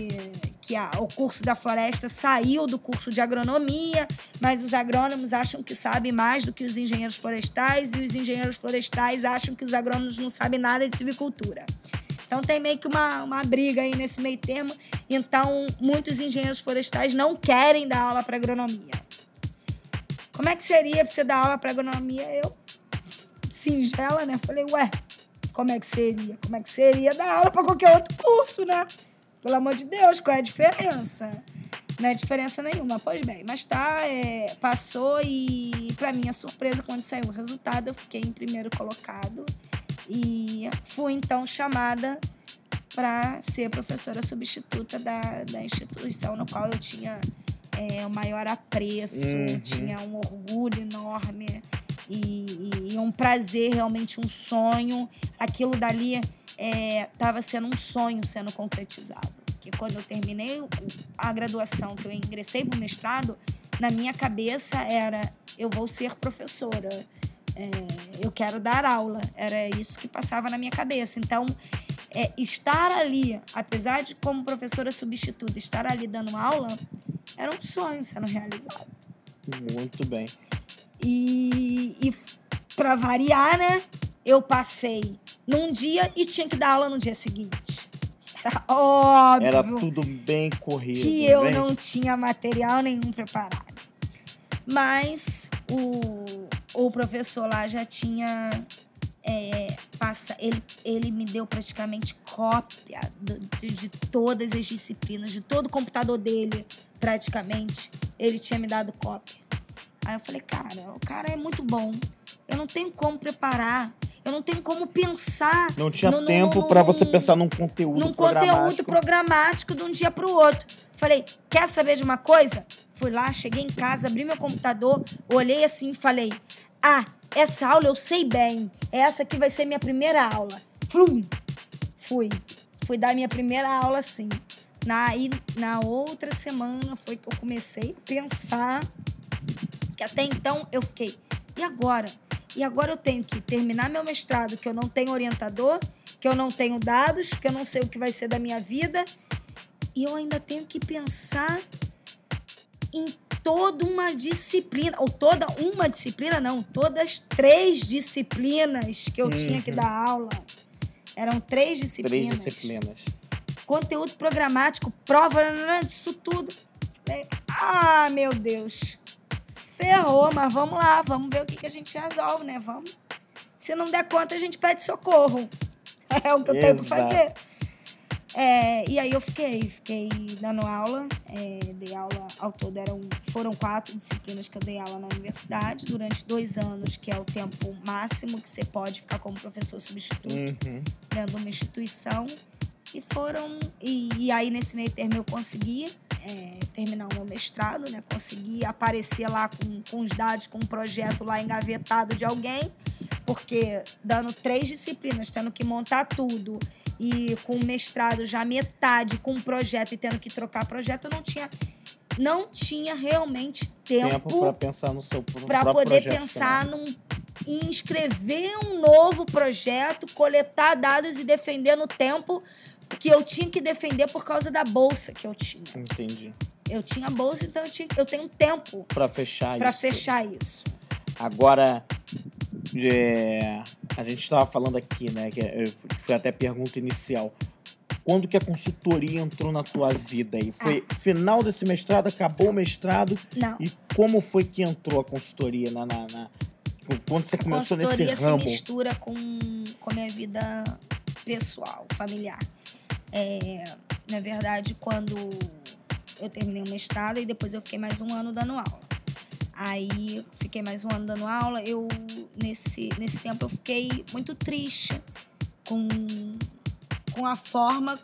que a- o curso da floresta saiu do curso de agronomia, mas os agrônomos acham que sabem mais do que os engenheiros florestais e os engenheiros florestais acham que os agrônomos não sabem nada de silvicultura. Então tem meio que uma, uma briga aí nesse meio termo. Então, muitos engenheiros florestais não querem dar aula para agronomia. Como é que seria pra você dar aula para agronomia? Eu, singela, né? Falei, ué, como é que seria? Como é que seria dar aula para qualquer outro curso, né? Pelo amor de Deus, qual é a diferença? Não é diferença nenhuma. Pois bem, mas tá, é, passou e, para minha surpresa, quando saiu o resultado, eu fiquei em primeiro colocado e fui então chamada para ser professora substituta da, da instituição no qual eu tinha é, o maior apreço, Uhum. tinha um orgulho enorme e, e- e um prazer, realmente um sonho. Aquilo dali estava sendo um sonho sendo concretizado. Porque quando eu terminei a graduação, que eu ingressei para o mestrado, na minha cabeça era: eu vou ser professora. É, eu quero dar aula. Era isso que passava na minha cabeça. Então, é, estar ali, apesar de como professora substituta, estar ali dando aula, era um sonho sendo realizado. muito bem. E, e para variar, né? Eu passei num dia e tinha que dar aula no dia seguinte. Era óbvio. Era tudo bem corrido. Que eu bem... não tinha material nenhum preparado. Mas o, o professor lá já tinha. É, passa, ele, ele me deu praticamente cópia de, de todas as disciplinas, de todo o computador dele, praticamente. Ele tinha me dado cópia. Aí eu falei, cara, o cara é muito bom. Eu não tenho como preparar. Eu não tenho como pensar. Não tinha no, tempo para você pensar num conteúdo num programático. conteúdo programático de um dia para o outro. Falei, quer saber de uma coisa? Fui lá, cheguei em casa, abri meu computador, olhei assim e falei: Ah, essa aula eu sei bem. Essa aqui vai ser minha primeira aula. Flum! Fui. Fui dar minha primeira aula assim. Na, e na outra semana foi que eu comecei a pensar que até então eu fiquei, e agora? E agora eu tenho que terminar meu mestrado, que eu não tenho orientador, que eu não tenho dados, que eu não sei o que vai ser da minha vida. E eu ainda tenho que pensar em toda uma disciplina, ou toda uma disciplina, não, todas três disciplinas que eu uhum. tinha que uhum. dar aula. Eram três disciplinas. Três disciplinas. Conteúdo programático, prova, disso tudo. Ah, meu Deus ferrou, mas vamos lá, vamos ver o que, que a gente resolve, né? Vamos. Se não der conta, a gente pede socorro. É o que eu Exato. tenho que fazer. É, e aí eu fiquei, fiquei dando aula, é, dei aula ao todo, eram, foram quatro disciplinas que eu dei aula na universidade, durante dois anos, que é o tempo máximo que você pode ficar como professor substituto uhum. dentro de uma instituição. E foram. E, e aí, nesse meio termo, eu consegui é, terminar o meu mestrado, né? Consegui aparecer lá com, com os dados, com um projeto lá engavetado de alguém, porque dando três disciplinas, tendo que montar tudo, e com o mestrado já metade, com um projeto e tendo que trocar projeto, eu não tinha não tinha realmente tempo, tempo para pensar no seu para poder pensar num, em escrever um novo projeto, coletar dados e defender no tempo que eu tinha que defender por causa da bolsa que eu tinha. Entendi. Eu tinha bolsa, então eu, tinha, eu tenho tempo para fechar pra isso. Para fechar isso. Agora, é, a gente estava falando aqui, né? Que é, foi até a pergunta inicial. Quando que a consultoria entrou na tua vida aí? Foi ah. final desse mestrado, acabou o mestrado? Não. E como foi que entrou a consultoria na, na, na quando você começou nesse ramo? A consultoria se mistura com, com a minha vida pessoal, familiar. É, na verdade, quando eu terminei o mestrado e depois eu fiquei mais um ano dando aula. Aí fiquei mais um ano dando aula. Eu nesse nesse tempo eu fiquei muito triste com com a forma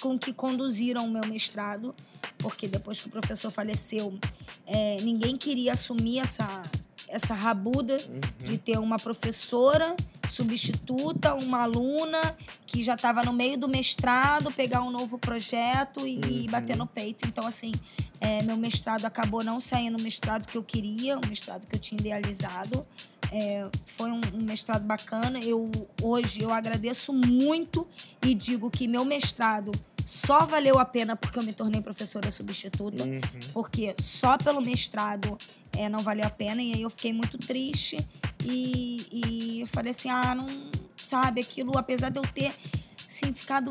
com que conduziram o meu mestrado, porque depois que o professor faleceu, é, ninguém queria assumir essa essa rabuda uhum. de ter uma professora substituta, uma aluna que já estava no meio do mestrado, pegar um novo projeto e, uhum. bater no peito. Então, assim, é, meu mestrado acabou não saindo o mestrado que eu queria, o mestrado que eu tinha idealizado. É, foi um, um, mestrado bacana. Eu hoje eu agradeço muito e digo que meu mestrado só valeu a pena porque eu me tornei professora substituta, uhum. porque só pelo mestrado é, não valeu a pena e aí eu fiquei muito triste e, e eu falei assim, ah, não sabe aquilo, apesar de eu ter assim, ficado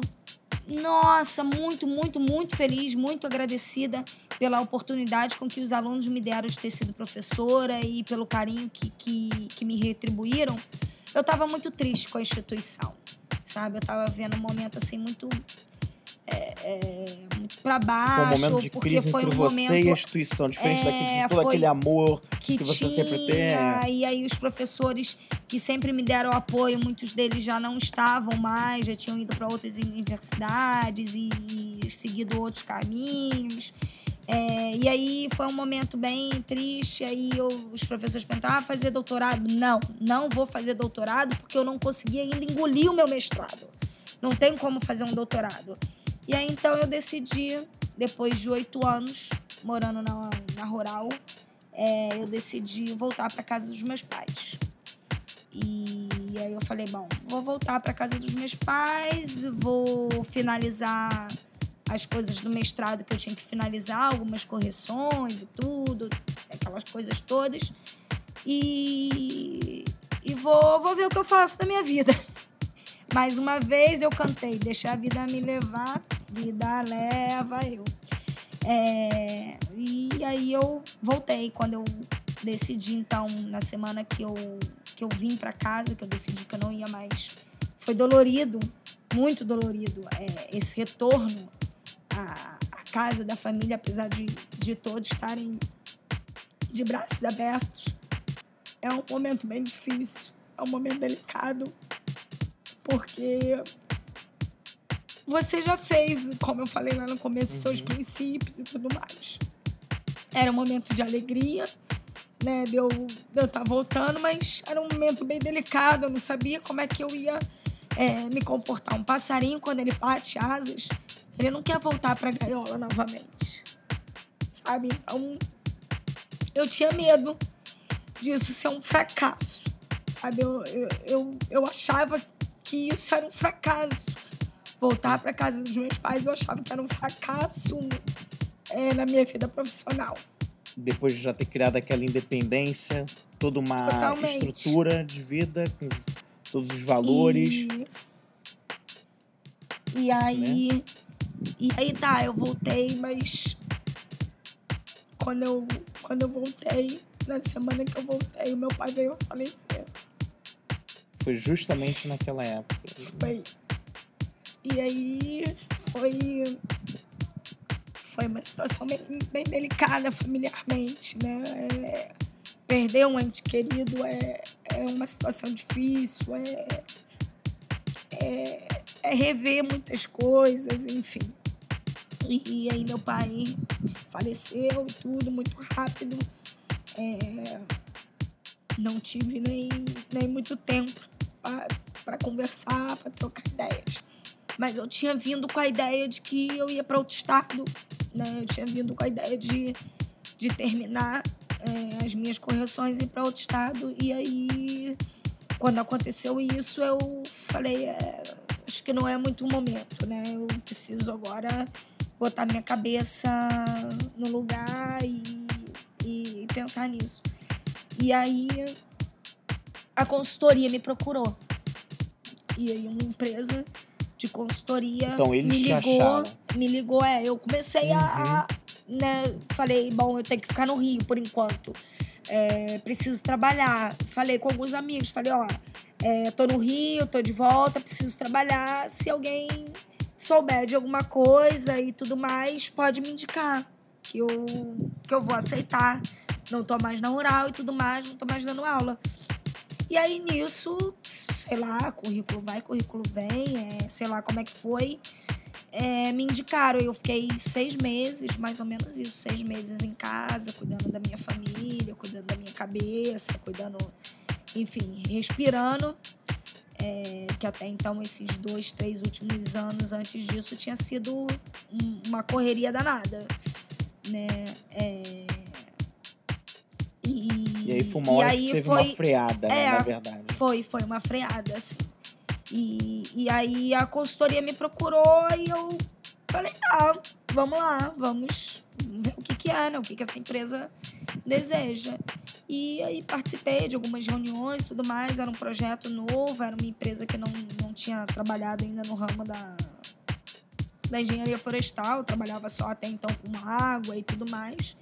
nossa, muito, muito, muito feliz, muito agradecida pela oportunidade com que os alunos me deram de ter sido professora e pelo carinho que, que, que me retribuíram. Eu estava muito triste com a instituição, sabe? Eu estava vendo um momento assim muito é, é, para baixo. Foi um momento de crise entre um você momento, e a instituição, diferente é, daquele, de todo aquele amor que, que você tinha, sempre tem. E aí os professores que sempre me deram apoio, muitos deles já não estavam mais, já tinham ido para outras universidades e, e, seguido outros caminhos. É, e aí foi um momento bem triste. Aí eu, os professores perguntaram: ah, fazer doutorado? Não, não vou fazer doutorado porque eu não consegui ainda engolir o meu mestrado. Não tenho como fazer um doutorado. E aí então eu decidi, depois de oito anos morando na, na rural, é, eu decidi voltar para casa dos meus pais. E aí eu falei, bom, vou voltar para casa dos meus pais, vou finalizar as coisas do mestrado que eu tinha que finalizar, algumas correções e tudo, aquelas coisas todas. E, e vou, vou ver o que eu faço da minha vida. Mais uma vez eu cantei, deixar a vida me levar Vida leva eu. É, e aí eu voltei quando eu decidi, então, na semana que eu, que eu vim para casa, que eu decidi que eu não ia mais. Foi dolorido, muito dolorido, é, esse retorno à, à casa da família, apesar de, de todos estarem de braços abertos. É um momento bem difícil, é um momento delicado, porque você já fez, como eu falei lá no começo, uhum. seus princípios e tudo mais. Era um momento de alegria, né? De eu estar tá voltando, mas era um momento bem delicado. Eu não sabia como é que eu ia é, me comportar. Um passarinho, quando ele bate asas, ele não quer voltar para a gaiola novamente. Sabe? Então, eu tinha medo disso ser um fracasso. Sabe? Eu, eu, eu, eu achava que isso era um fracasso voltar para casa dos meus pais, eu achava que era um fracasso é, na minha vida profissional. Depois de já ter criado aquela independência, toda uma Totalmente. estrutura de vida, com todos os valores. E, e aí. Né? E aí tá, eu voltei, mas quando eu, quando eu voltei, na semana que eu voltei, meu pai veio a falecer. Foi justamente naquela época. Foi. E aí foi, foi uma situação bem, bem delicada familiarmente, né? É, perder um ente querido é, é uma situação difícil, é, é, é rever muitas coisas, enfim. E, e aí meu pai faleceu e tudo muito rápido. É, não tive nem, nem muito tempo para conversar, para trocar ideias. Mas eu tinha vindo com a ideia de que eu ia para outro estado, né? Eu tinha vindo com a ideia de, de terminar é, as minhas correções e ir para outro estado. E aí, quando aconteceu isso, eu falei, é, acho que não é muito o momento, né? Eu preciso agora botar minha cabeça no lugar e, e pensar nisso. E aí a consultoria me procurou. E aí uma empresa de consultoria. Então eles me ligou, acharam. me ligou, é, eu comecei uhum. a, né, falei, bom, eu tenho que ficar no Rio por enquanto. É, preciso trabalhar. Falei com alguns amigos, falei, ó, é, tô no Rio, tô de volta, preciso trabalhar. Se alguém souber de alguma coisa e tudo mais, pode me indicar que eu, que eu vou aceitar. Não tô mais na rural e tudo mais, não tô mais dando aula. E aí nisso sei lá, currículo vai, currículo vem, é, sei lá como é que foi. É, me indicaram, eu fiquei seis meses, mais ou menos isso, seis meses em casa, cuidando da minha família, cuidando da minha cabeça, cuidando, enfim, respirando. É, que até então, esses dois, três últimos anos antes disso, tinha sido um, uma correria danada. Né? É, e, e aí foi uma hora que teve foi, uma freada, né, é, na verdade. Foi, foi uma freada, assim. E, e aí a consultoria me procurou e eu falei, tá, vamos lá, vamos ver o que, que é, né? O que, que essa empresa deseja. E aí participei de algumas reuniões e tudo mais. Era um projeto novo, era uma empresa que não, não tinha trabalhado ainda no ramo da, da engenharia florestal, trabalhava só até então com água e tudo mais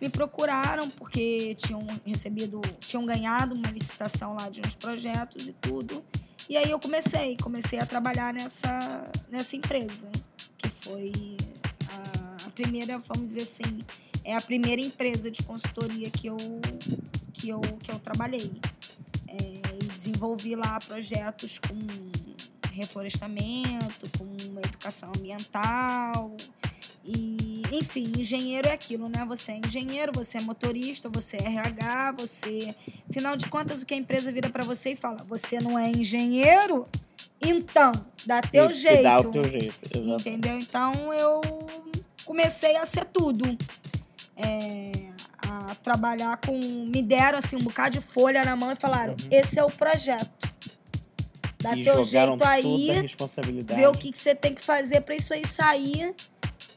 me procuraram porque tinham recebido, tinham ganhado uma licitação lá de uns projetos e tudo. E aí eu comecei, comecei a trabalhar nessa, nessa empresa, que foi a, a primeira, vamos dizer assim, é a primeira empresa de consultoria que eu, que eu, que eu trabalhei. É, desenvolvi lá projetos com reflorestamento, com educação ambiental, e, enfim, engenheiro é aquilo, né? Você é engenheiro, você é motorista, você é RH, você. Afinal de contas, o que a empresa vira para você e fala: você não é engenheiro? Então, dá teu Isso, jeito. Dá o teu jeito, exatamente. Entendeu? Então eu comecei a ser tudo. É, a trabalhar com. Me deram assim um bocado de folha na mão e falaram: uhum. esse é o projeto. Dá e teu jeito aí. Ver o que, que você tem que fazer para isso aí sair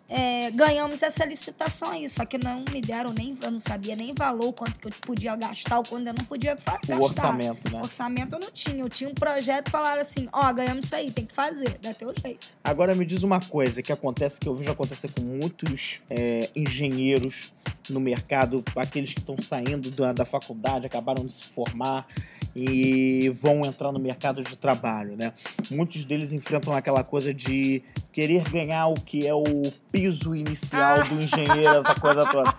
é, ganhamos essa licitação aí, só que não me deram nem, eu não sabia nem valor, quanto que eu podia gastar ou quando eu não podia gastar. O orçamento, né? Orçamento eu não tinha, eu tinha um projeto falaram assim, ó, oh, ganhamos isso aí, tem que fazer, dá teu jeito. Agora me diz uma coisa que acontece, que eu vejo acontecer com muitos é, engenheiros no mercado, aqueles que estão saindo da, da faculdade, acabaram de se formar e vão entrar no mercado de trabalho, né? Muitos deles enfrentam aquela coisa de querer ganhar o que é o piso inicial do engenheiro, essa coisa toda.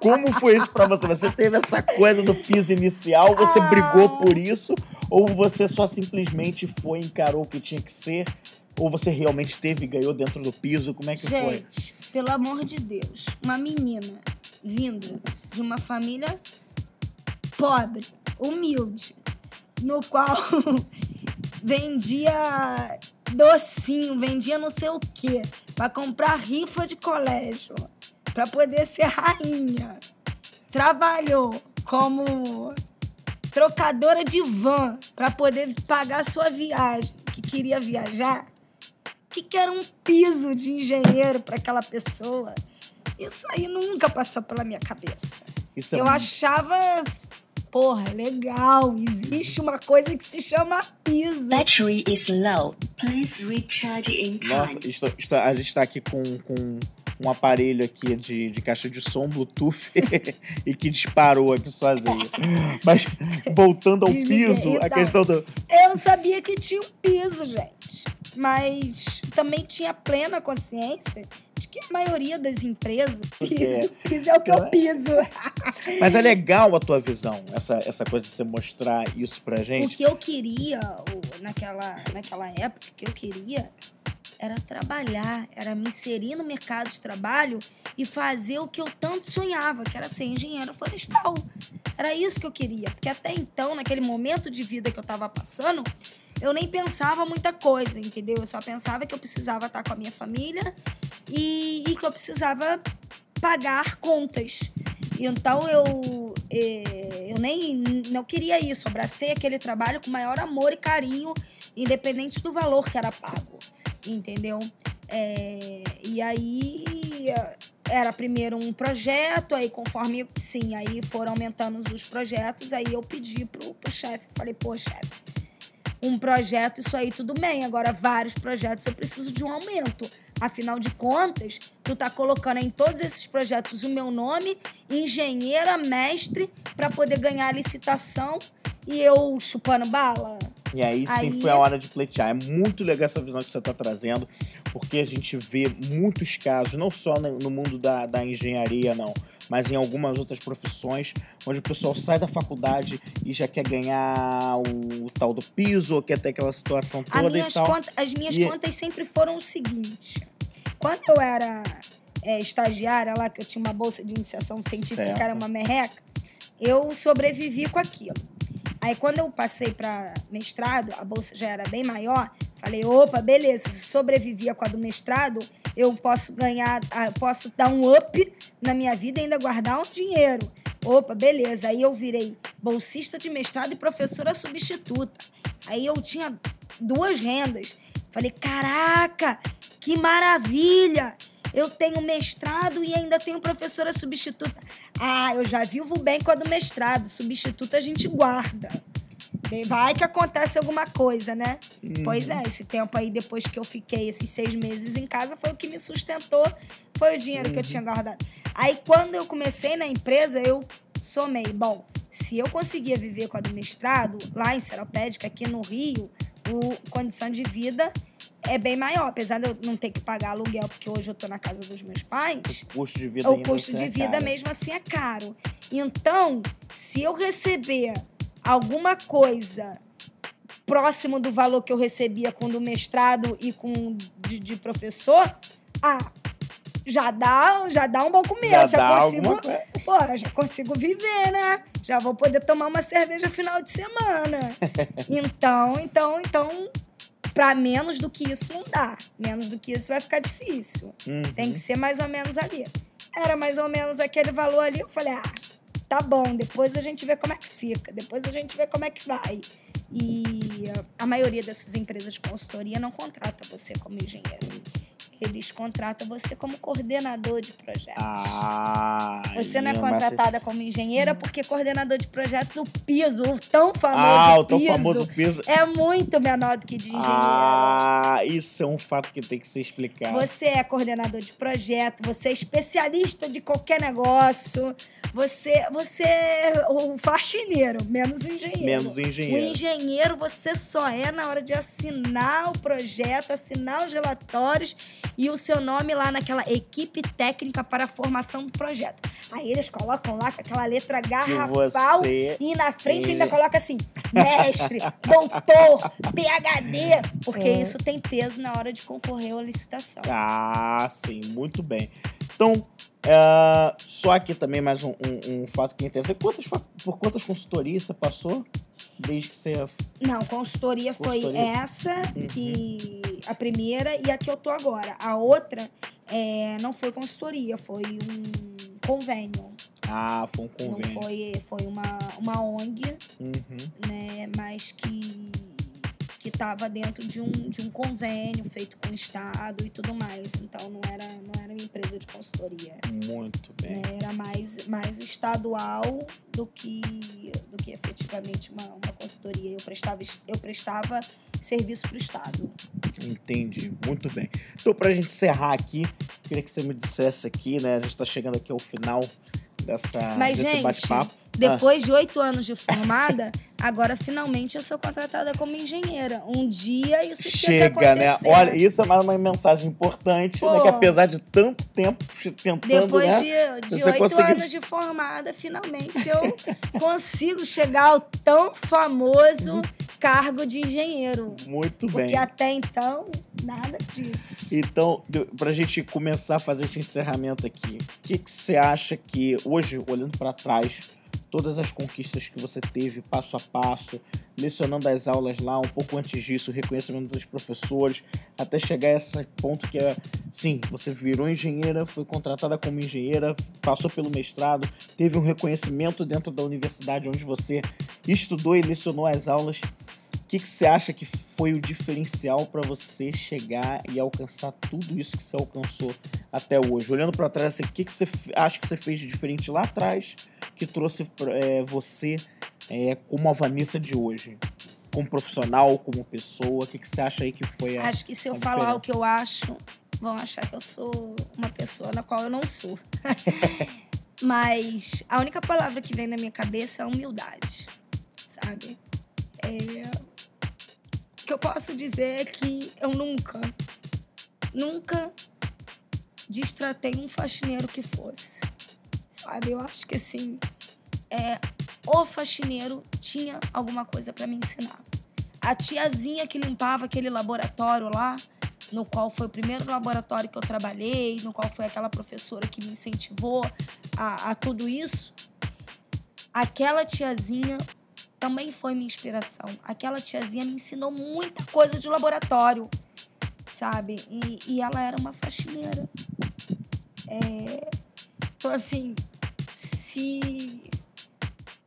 Como foi isso para você? Você teve essa coisa do piso inicial, você brigou por isso ou você só simplesmente foi encarou o que tinha que ser? Ou você realmente teve e ganhou dentro do piso? Como é que Gente, foi? Gente, pelo amor de Deus, uma menina vinda de uma família pobre, humilde, no qual vendia docinho, vendia não sei o quê, para comprar rifa de colégio, para poder ser rainha. Trabalhou como trocadora de van para poder pagar sua viagem, que queria viajar. Que, que era um piso de engenheiro para aquela pessoa? Isso aí nunca passou pela minha cabeça. Isso é Eu achava porra, legal. Existe uma coisa que se chama piso. Battery is low. Please recharge in time. Nossa, isto- isto- a gente tá aqui com, com um aparelho aqui de, de caixa de som Bluetooth e que disparou aqui sozinho. Mas voltando ao piso, a tá. questão do. Eu sabia que tinha um piso, gente. Mas também tinha plena consciência de que a maioria das empresas. Piso, piso é o que eu piso. Mas é legal a tua visão, essa, essa coisa de você mostrar isso pra O gente. que eu queria, o- naquela, naquela época, o que eu queria era trabalhar, era me inserir no mercado de trabalho e fazer o que eu tanto sonhava, que era ser engenheiro florestal. Era isso que eu queria, porque até então, naquele momento de vida que eu tava passando, eu nem pensava muita coisa, entendeu? Eu só pensava que eu precisava estar com a minha família e, e que eu precisava pagar contas. Então eu, eh, eu nem não queria isso. Abracei aquele trabalho com maior amor e carinho, independente do valor que era pago. Entendeu? É, e aí era primeiro um projeto, aí conforme, sim, aí foram aumentando os projetos, aí eu pedi pro, pro chefe, falei, pô, chefe, um projeto, isso aí tudo bem. Agora, vários projetos, eu preciso de um aumento. Afinal de contas, tu tá colocando em todos esses projetos o meu nome, engenheira, mestre, para poder ganhar a licitação e eu chupando bala. E aí sim Aí- foi a hora de pleitear. É muito legal essa visão que você está trazendo, porque a gente vê muitos casos, não só no mundo da, da engenharia, não, mas em algumas outras profissões, onde o pessoal sai da faculdade e já quer ganhar o, tal do piso, ou quer ter aquela situação toda e minhas tal. contas- as minhas E- contas sempre foram o seguinte: quando eu era é, estagiária lá, que eu tinha uma bolsa de iniciação científica, Certo. que era uma merreca, eu sobrevivi com aquilo. Aí, quando eu passei para mestrado, a bolsa já era bem maior. Falei, opa, beleza, se sobrevivia com a do mestrado, eu posso ganhar, ah, posso dar um up na minha vida e ainda guardar um dinheiro. Opa, beleza. Aí eu virei bolsista de mestrado e professora substituta. Aí eu tinha duas rendas. Falei, caraca, que maravilha! Eu tenho mestrado e ainda tenho professora substituta. Ah, eu já vivo bem com a do mestrado. Substituta a gente guarda. Bem, Vai que acontece alguma coisa, né? Pois é, esse tempo aí, depois que eu fiquei esses seis meses em casa, foi o que me sustentou, foi o dinheiro que eu tinha guardado. Aí, quando eu comecei na empresa, eu somei. Bom, se eu conseguia viver com a do mestrado, lá em Seropédica, aqui no Rio, o condição de vida é bem maior. Apesar de eu não ter que pagar aluguel, porque hoje eu tô na casa dos meus pais, O custo de vida o ainda custo assim de é vida caro. mesmo assim é caro. Então, se eu receber alguma coisa próximo do valor que eu recebia com do mestrado e com de, de professor, ah, já dá, já dá um bom começo. Já dá consigo, alguma pô, já consigo viver, né? Já vou poder tomar uma cerveja final de semana. então, então, então, para menos do que isso não dá. Menos do que isso vai ficar difícil. Uhum. Tem que ser mais ou menos ali. Era mais ou menos aquele valor ali. Eu falei, ah, tá bom, depois a gente vê como é que fica, depois a gente vê como é que vai. E a maioria dessas empresas de consultoria não contrata você como engenheiro. Eles contratam você como coordenador de projetos. Ah, Você não é mas contratada como engenheira porque coordenador de projetos, o piso, o tão famoso Ah, o tão piso, famoso peso. é muito menor do que de engenheiro. Ah, isso é um fato que tem que ser explicado. Você é coordenador de projeto, você é especialista de qualquer negócio, você, você é o faxineiro, menos o engenheiro. Menos o O engenheiro. engenheiro você só é na hora de assinar o projeto, assinar os relatórios e o seu nome lá naquela equipe técnica para a formação do projeto. Aí eles colocam lá com aquela letra garrafal você e na frente é- ainda coloca assim: mestre, doutor, PhD, porque É. isso tem peso na hora de concorrer à licitação. Ah, sim, muito bem. Então, é, só aqui também mais um, um- um fato que é interessante. Quantas, por quantas consultorias você passou desde que você... Não, consultoria foi Consultoria. essa, Uhum. que a primeira e a que eu tô agora. A outra é, não foi consultoria, foi um convênio. Ah, foi um convênio. Não foi, foi uma, uma ONG, Uhum. né? Mas que estava dentro de um, de um convênio feito com o Estado e tudo mais. Então não era, não era uma empresa de consultoria. Muito bem. né? Era mais, mais estadual do que, do que efetivamente uma, uma consultoria. Eu prestava, eu prestava serviço para o Estado. Entendi, muito bem. Então, pra gente encerrar aqui, queria que você me dissesse aqui, né? A gente tá chegando aqui ao final dessa, Mas, desse bate-papo. Depois de oito anos de formada, agora finalmente eu sou contratada como engenheira. Um dia isso Chega, né? Olha, isso é mais uma mensagem importante, né? Pô. Que apesar de tanto tempo tentando, Depois né? de- oito conseguiu. anos de formada, finalmente eu consigo chegar ao tão famoso cargo de engenheiro. Muito Porque bem. até então, nada disso. Então, de- pra gente começar a fazer esse encerramento aqui, o que, que você acha que, hoje, olhando pra trás, todas as conquistas que você teve passo a passo, lecionando as aulas lá, um pouco antes disso, o reconhecimento dos professores, até chegar a esse ponto que é, sim, você virou engenheira, foi contratada como engenheira, passou pelo mestrado, teve um reconhecimento dentro da universidade onde você estudou e lecionou as aulas. O que, que você acha que foi o diferencial para você chegar e alcançar tudo isso que você alcançou até hoje? Olhando para trás, assim, o que, que você acha que você fez de diferente lá atrás que trouxe é, você é, como a Vanessa de hoje? Como profissional, como pessoa? O que, que você acha aí que foi a. Acho que se eu falar diferença. o que eu acho, vão achar que eu sou uma pessoa na qual eu não sou. Mas a única palavra que vem na minha cabeça é humildade, sabe? É... Que eu posso dizer é que eu nunca, nunca destratei um faxineiro que fosse, sabe? Eu acho que assim, é, o faxineiro tinha alguma coisa para me ensinar. A tiazinha que limpava aquele laboratório lá, no qual foi o primeiro laboratório que eu trabalhei, no qual foi aquela professora que me incentivou a, a tudo isso, aquela tiazinha também foi minha inspiração. Aquela tiazinha me ensinou muita coisa de laboratório, sabe? E, e ela era uma faxineira. É, então, assim, se,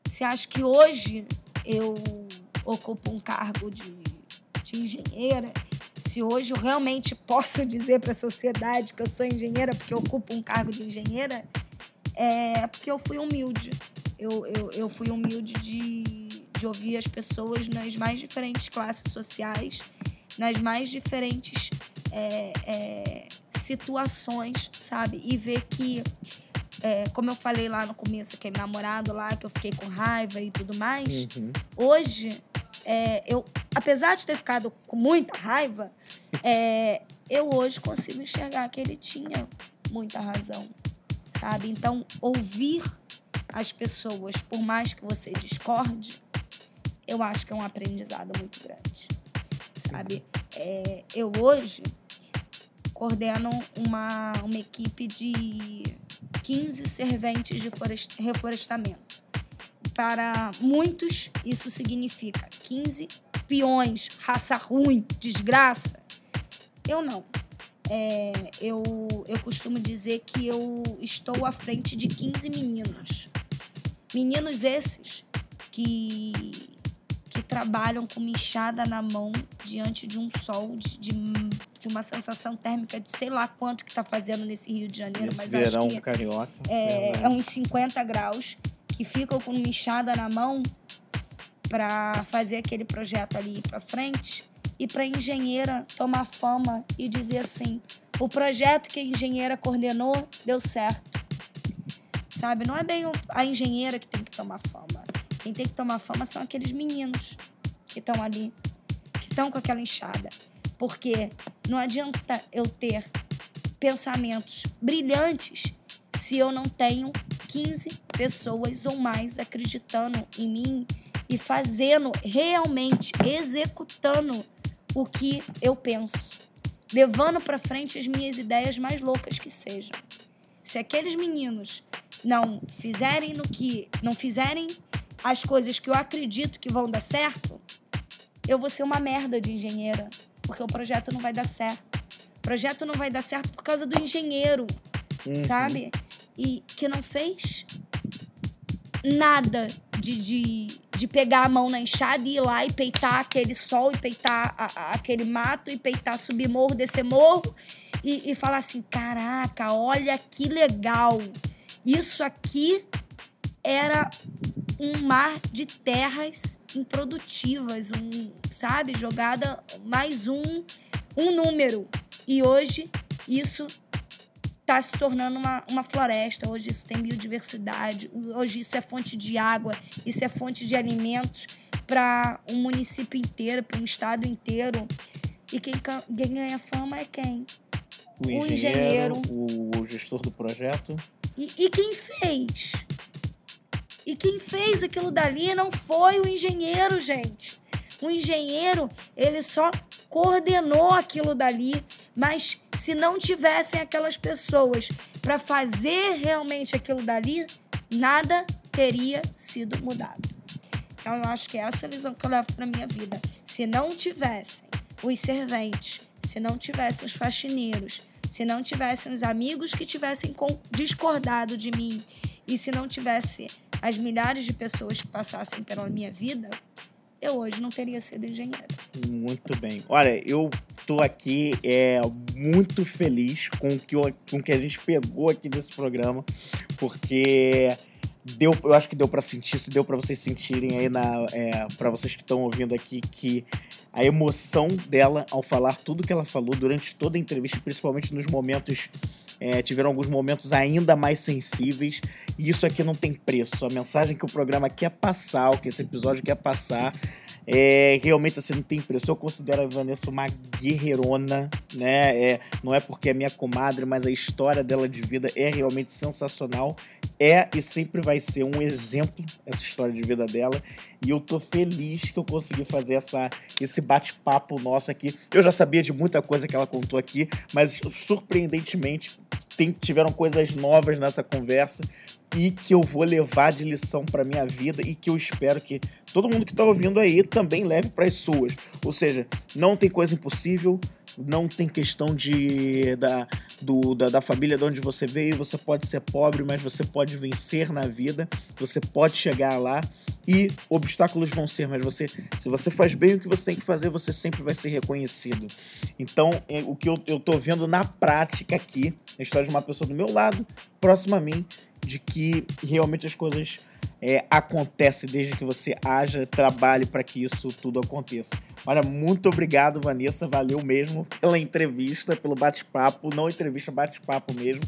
se acho que hoje eu ocupo um cargo de, de engenheira, se hoje eu realmente posso dizer para a sociedade que eu sou engenheira porque eu ocupo um cargo de engenheira, é porque eu fui humilde. Eu, eu, eu fui humilde de, de ouvir as pessoas nas mais diferentes classes sociais, nas mais diferentes é, é, situações, sabe? E ver que, é, como eu falei lá no começo, aquele namorado lá que eu fiquei com raiva e tudo mais, Uhum. hoje, é, eu, apesar de ter ficado com muita raiva, é, eu hoje consigo enxergar que ele tinha muita razão, sabe? Então, ouvir as pessoas, por mais que você discorde, eu acho que é um aprendizado muito grande, sabe? É, eu hoje coordeno uma, uma equipe de 15 serventes de florest- reflorestamento. Para muitos, isso significa 15 peões, raça ruim, desgraça. Eu não. É, eu, eu costumo dizer que eu estou à frente de 15 meninos. Meninos esses que trabalham com uma enxada na mão diante de um sol de, de de uma sensação térmica de sei lá quanto que tá fazendo nesse Rio de Janeiro, Nesse mas verão acho que carioca. é, verdade. é uns 50 graus, que ficam com uma enxada na mão para fazer aquele projeto ali para frente e para engenheira tomar fama e dizer assim: o projeto que a engenheira coordenou deu certo. Sabe? Não é bem a engenheira que tem que tomar fama. Quem tem que tomar fama são aqueles meninos que estão ali, que estão com aquela enxada. Porque não adianta eu ter pensamentos brilhantes se eu não tenho 15 pessoas ou mais acreditando em mim e fazendo realmente, executando o que eu penso, levando para frente as minhas ideias mais loucas que sejam. Se aqueles meninos não fizerem no que, não fizerem as coisas que eu acredito que vão dar certo, eu vou ser uma merda de engenheira, porque o projeto não vai dar certo. O projeto não vai dar certo por causa do engenheiro, Uhum. sabe? E que não fez nada de, de, de pegar a mão na enxada e ir lá e peitar aquele sol, e peitar a- a- aquele mato, e peitar subir morro, descer morro, e, e falar assim: caraca, olha que legal. Isso aqui era um mar de terras improdutivas, um, sabe, jogada mais um, um número. E hoje isso está se tornando uma, uma floresta. Hoje isso tem biodiversidade. Hoje isso é fonte de água. Isso é fonte de alimentos para um município inteiro, para um estado inteiro. E quem, quem ganha fama é quem? O o engenheiro, engenheiro. o gestor do projeto. E, e quem fez? E quem fez aquilo dali não foi o engenheiro, gente. O engenheiro, ele só coordenou aquilo dali, mas se não tivessem aquelas pessoas para fazer realmente aquilo dali, nada teria sido mudado. Então eu acho que essa é a lição que eu levo para minha vida. Se não tivessem os serventes, se não tivessem os faxineiros, se não tivessem os amigos que tivessem discordado de mim e se não tivesse as milhares de pessoas que passassem pela minha vida, eu hoje não teria sido engenheira. Muito bem. Olha, eu tô aqui é, muito feliz com o que, com que a gente pegou aqui desse programa, porque deu, eu acho que deu pra sentir, se deu pra vocês sentirem aí na, é, para vocês que estão ouvindo aqui que a emoção dela ao falar tudo que ela falou durante toda a entrevista, principalmente nos momentos é, tiveram alguns momentos ainda mais sensíveis e isso aqui não tem preço. A mensagem que o programa quer passar, o que esse episódio quer passar, é, realmente assim, não tem preço. Eu considero a Vanessa uma guerreirona, né? É, não é porque é minha comadre, mas a história dela de vida é realmente sensacional. É e sempre vai ser um exemplo essa história de vida dela. E eu tô feliz que eu consegui fazer essa, esse bate-papo nosso aqui. Eu já sabia de muita coisa que ela contou aqui, mas surpreendentemente tem- tiveram coisas novas nessa conversa e que eu vou levar de lição para minha vida e que eu espero que todo mundo que está ouvindo aí também leve para as suas. Ou seja, não tem coisa impossível, não tem questão de da, do, da, da família de onde você veio. Você pode ser pobre, mas você pode vencer na vida. Você pode chegar lá e obstáculos vão ser, mas você, se você faz bem o que você tem que fazer, você sempre vai ser reconhecido. Então, é, o que eu, eu tô vendo na prática aqui, a história de uma pessoa do meu lado, próxima a mim, de que realmente as coisas é, acontecem desde que você haja, trabalhe para que isso tudo aconteça. Olha, muito obrigado, Vanessa. Valeu mesmo pela entrevista, pelo bate-papo. Não entrevista, bate-papo mesmo.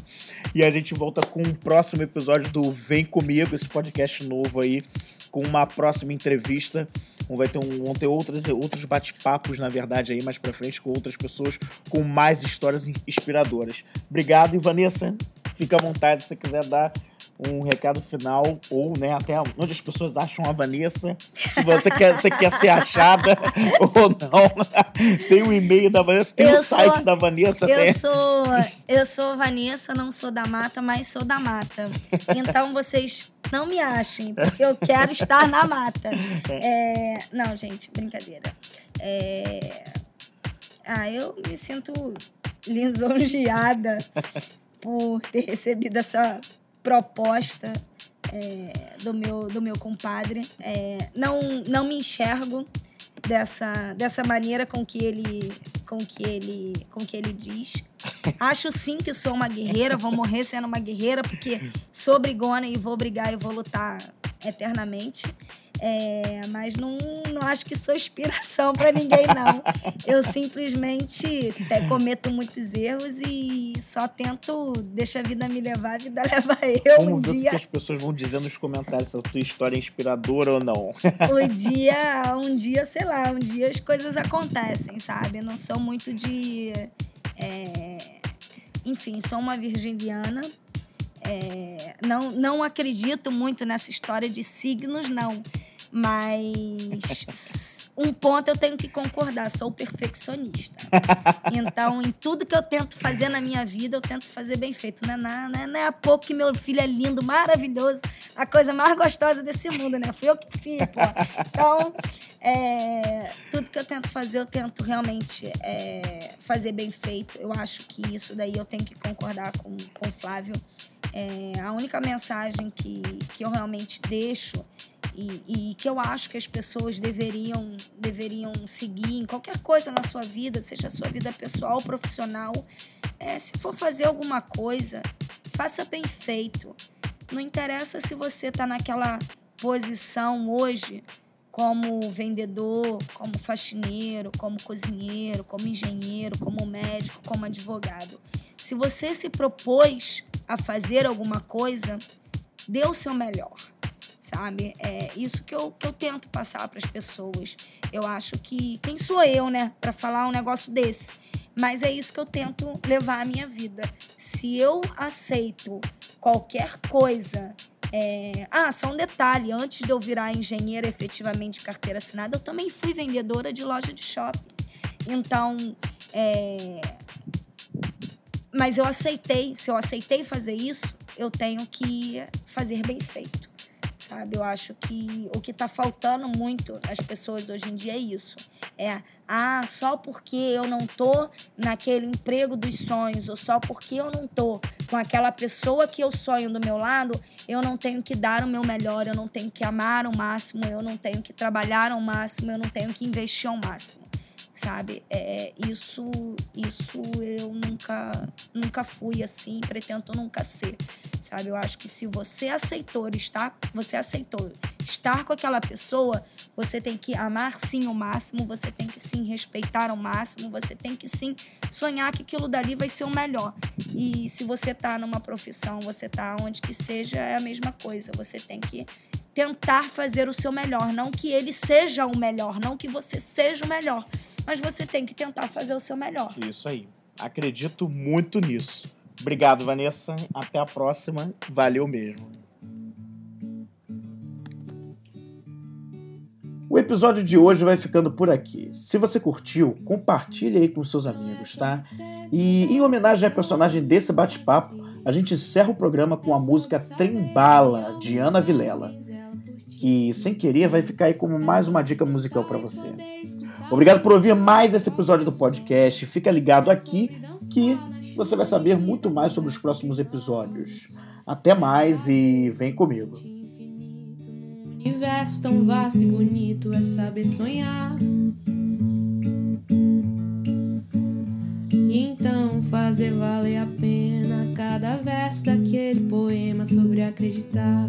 E a gente volta com um próximo episódio do Vem Comigo, esse podcast novo aí, com uma próxima entrevista. Vai ter, um, vão ter outros, outros bate-papos, na verdade, aí mais pra frente, com outras pessoas, com mais histórias inspiradoras. Obrigado, Vanessa, fica à vontade se você quiser dar um recado final, ou né, até onde as pessoas acham a Vanessa. Se você quer, você quer ser achada ou não. Tem o e-mail da Vanessa, tem o site sou- da Vanessa. Eu tem- sou, eu sou Vanessa, não sou da mata, mas sou da mata. Então vocês não me achem, porque eu quero estar na mata. É, não, gente, brincadeira. É, ah, eu me sinto lisonjeada por ter recebido essa proposta é, do, meu, do meu compadre. É, não, não me enxergo dessa, dessa maneira com que ele com que ele com que ele diz. Acho sim que sou uma guerreira, vou morrer sendo uma guerreira porque sou brigona e vou brigar e vou lutar eternamente. É, mas não, não acho que sou inspiração para ninguém, não. Eu simplesmente é, cometo muitos erros e só tento deixar a vida me levar, a vida leva eu. Vamos um ver o dia, que as pessoas vão dizer nos comentários se a tua história é inspiradora ou não. um dia, um dia, sei lá, um dia as coisas acontecem, sabe? Eu não sou muito de. é, enfim, sou uma virginiana. É, não, não acredito muito nessa história de signos, não. Mas um ponto eu tenho que concordar, sou perfeccionista. Então, em tudo que eu tento fazer na minha vida, eu tento fazer bem feito. Não é, não é, não é há pouco que meu filho é lindo, maravilhoso, a coisa mais gostosa desse mundo, né? Fui eu que fiz, pô. Então, é, tudo que eu tento fazer, eu tento realmente é, fazer bem feito. Eu acho que isso daí eu tenho que concordar com, com o Flávio. É, a única mensagem que, que eu realmente deixo e, e que eu acho que as pessoas deveriam, deveriam seguir em qualquer coisa na sua vida, seja a sua vida pessoal ou profissional, é, se for fazer alguma coisa, faça bem feito. Não interessa se você está naquela posição hoje como vendedor, como faxineiro, como cozinheiro, como engenheiro, como médico, como advogado. Se você se propôs a fazer alguma coisa, dê o seu melhor, sabe? É isso que eu, que eu tento passar para as pessoas. Eu acho que quem sou eu, né, para falar um negócio desse? Mas é isso que eu tento levar à minha vida. Se eu aceito qualquer coisa é, Ah, só um detalhe: antes de eu virar engenheira efetivamente carteira assinada, eu também fui vendedora de loja de shopping. Então, é, mas eu aceitei, se eu aceitei fazer isso, eu tenho que fazer bem feito. Sabe? Eu acho que o que está faltando muito às pessoas hoje em dia é isso. É, ah, só porque eu não tô naquele emprego dos sonhos, ou só porque eu não tô com aquela pessoa que eu sonho do meu lado, eu não tenho que dar o meu melhor, eu não tenho que amar ao máximo, eu não tenho que trabalhar ao máximo, eu não tenho que investir ao máximo sabe? É, isso, isso eu nunca, nunca fui assim, pretendo nunca ser, sabe? Eu acho que se você aceitou estar, você aceitou estar com aquela pessoa, você tem que amar sim o máximo, você tem que sim respeitar ao máximo, você tem que sim sonhar que aquilo dali vai ser o melhor. E se você tá numa profissão, você tá onde que seja, é a mesma coisa. Você tem que tentar fazer o seu melhor, não que ele seja o melhor, não que você seja o melhor, mas você tem que tentar fazer o seu melhor. Isso aí. Acredito muito nisso. Obrigado, Vanessa. Até a próxima. Valeu mesmo. O episódio de hoje vai ficando por aqui. Se você curtiu, compartilhe aí com seus amigos, tá? E em homenagem à personagem desse bate-papo, a gente encerra o programa com a música Trembala, de Ana Vilela, que sem querer vai ficar aí como mais uma dica musical para você. Obrigado por ouvir mais esse episódio do podcast. Fica ligado aqui que você vai saber muito mais sobre os próximos episódios. Até mais e vem comigo. Universo tão vasto e bonito é saber sonhar. E então fazer valer a pena cada verso daquele poema sobre acreditar.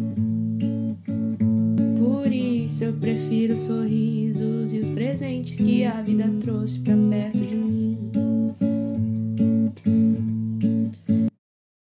Por isso eu prefiro sorrisos e os presentes que a vida trouxe para perto de mim.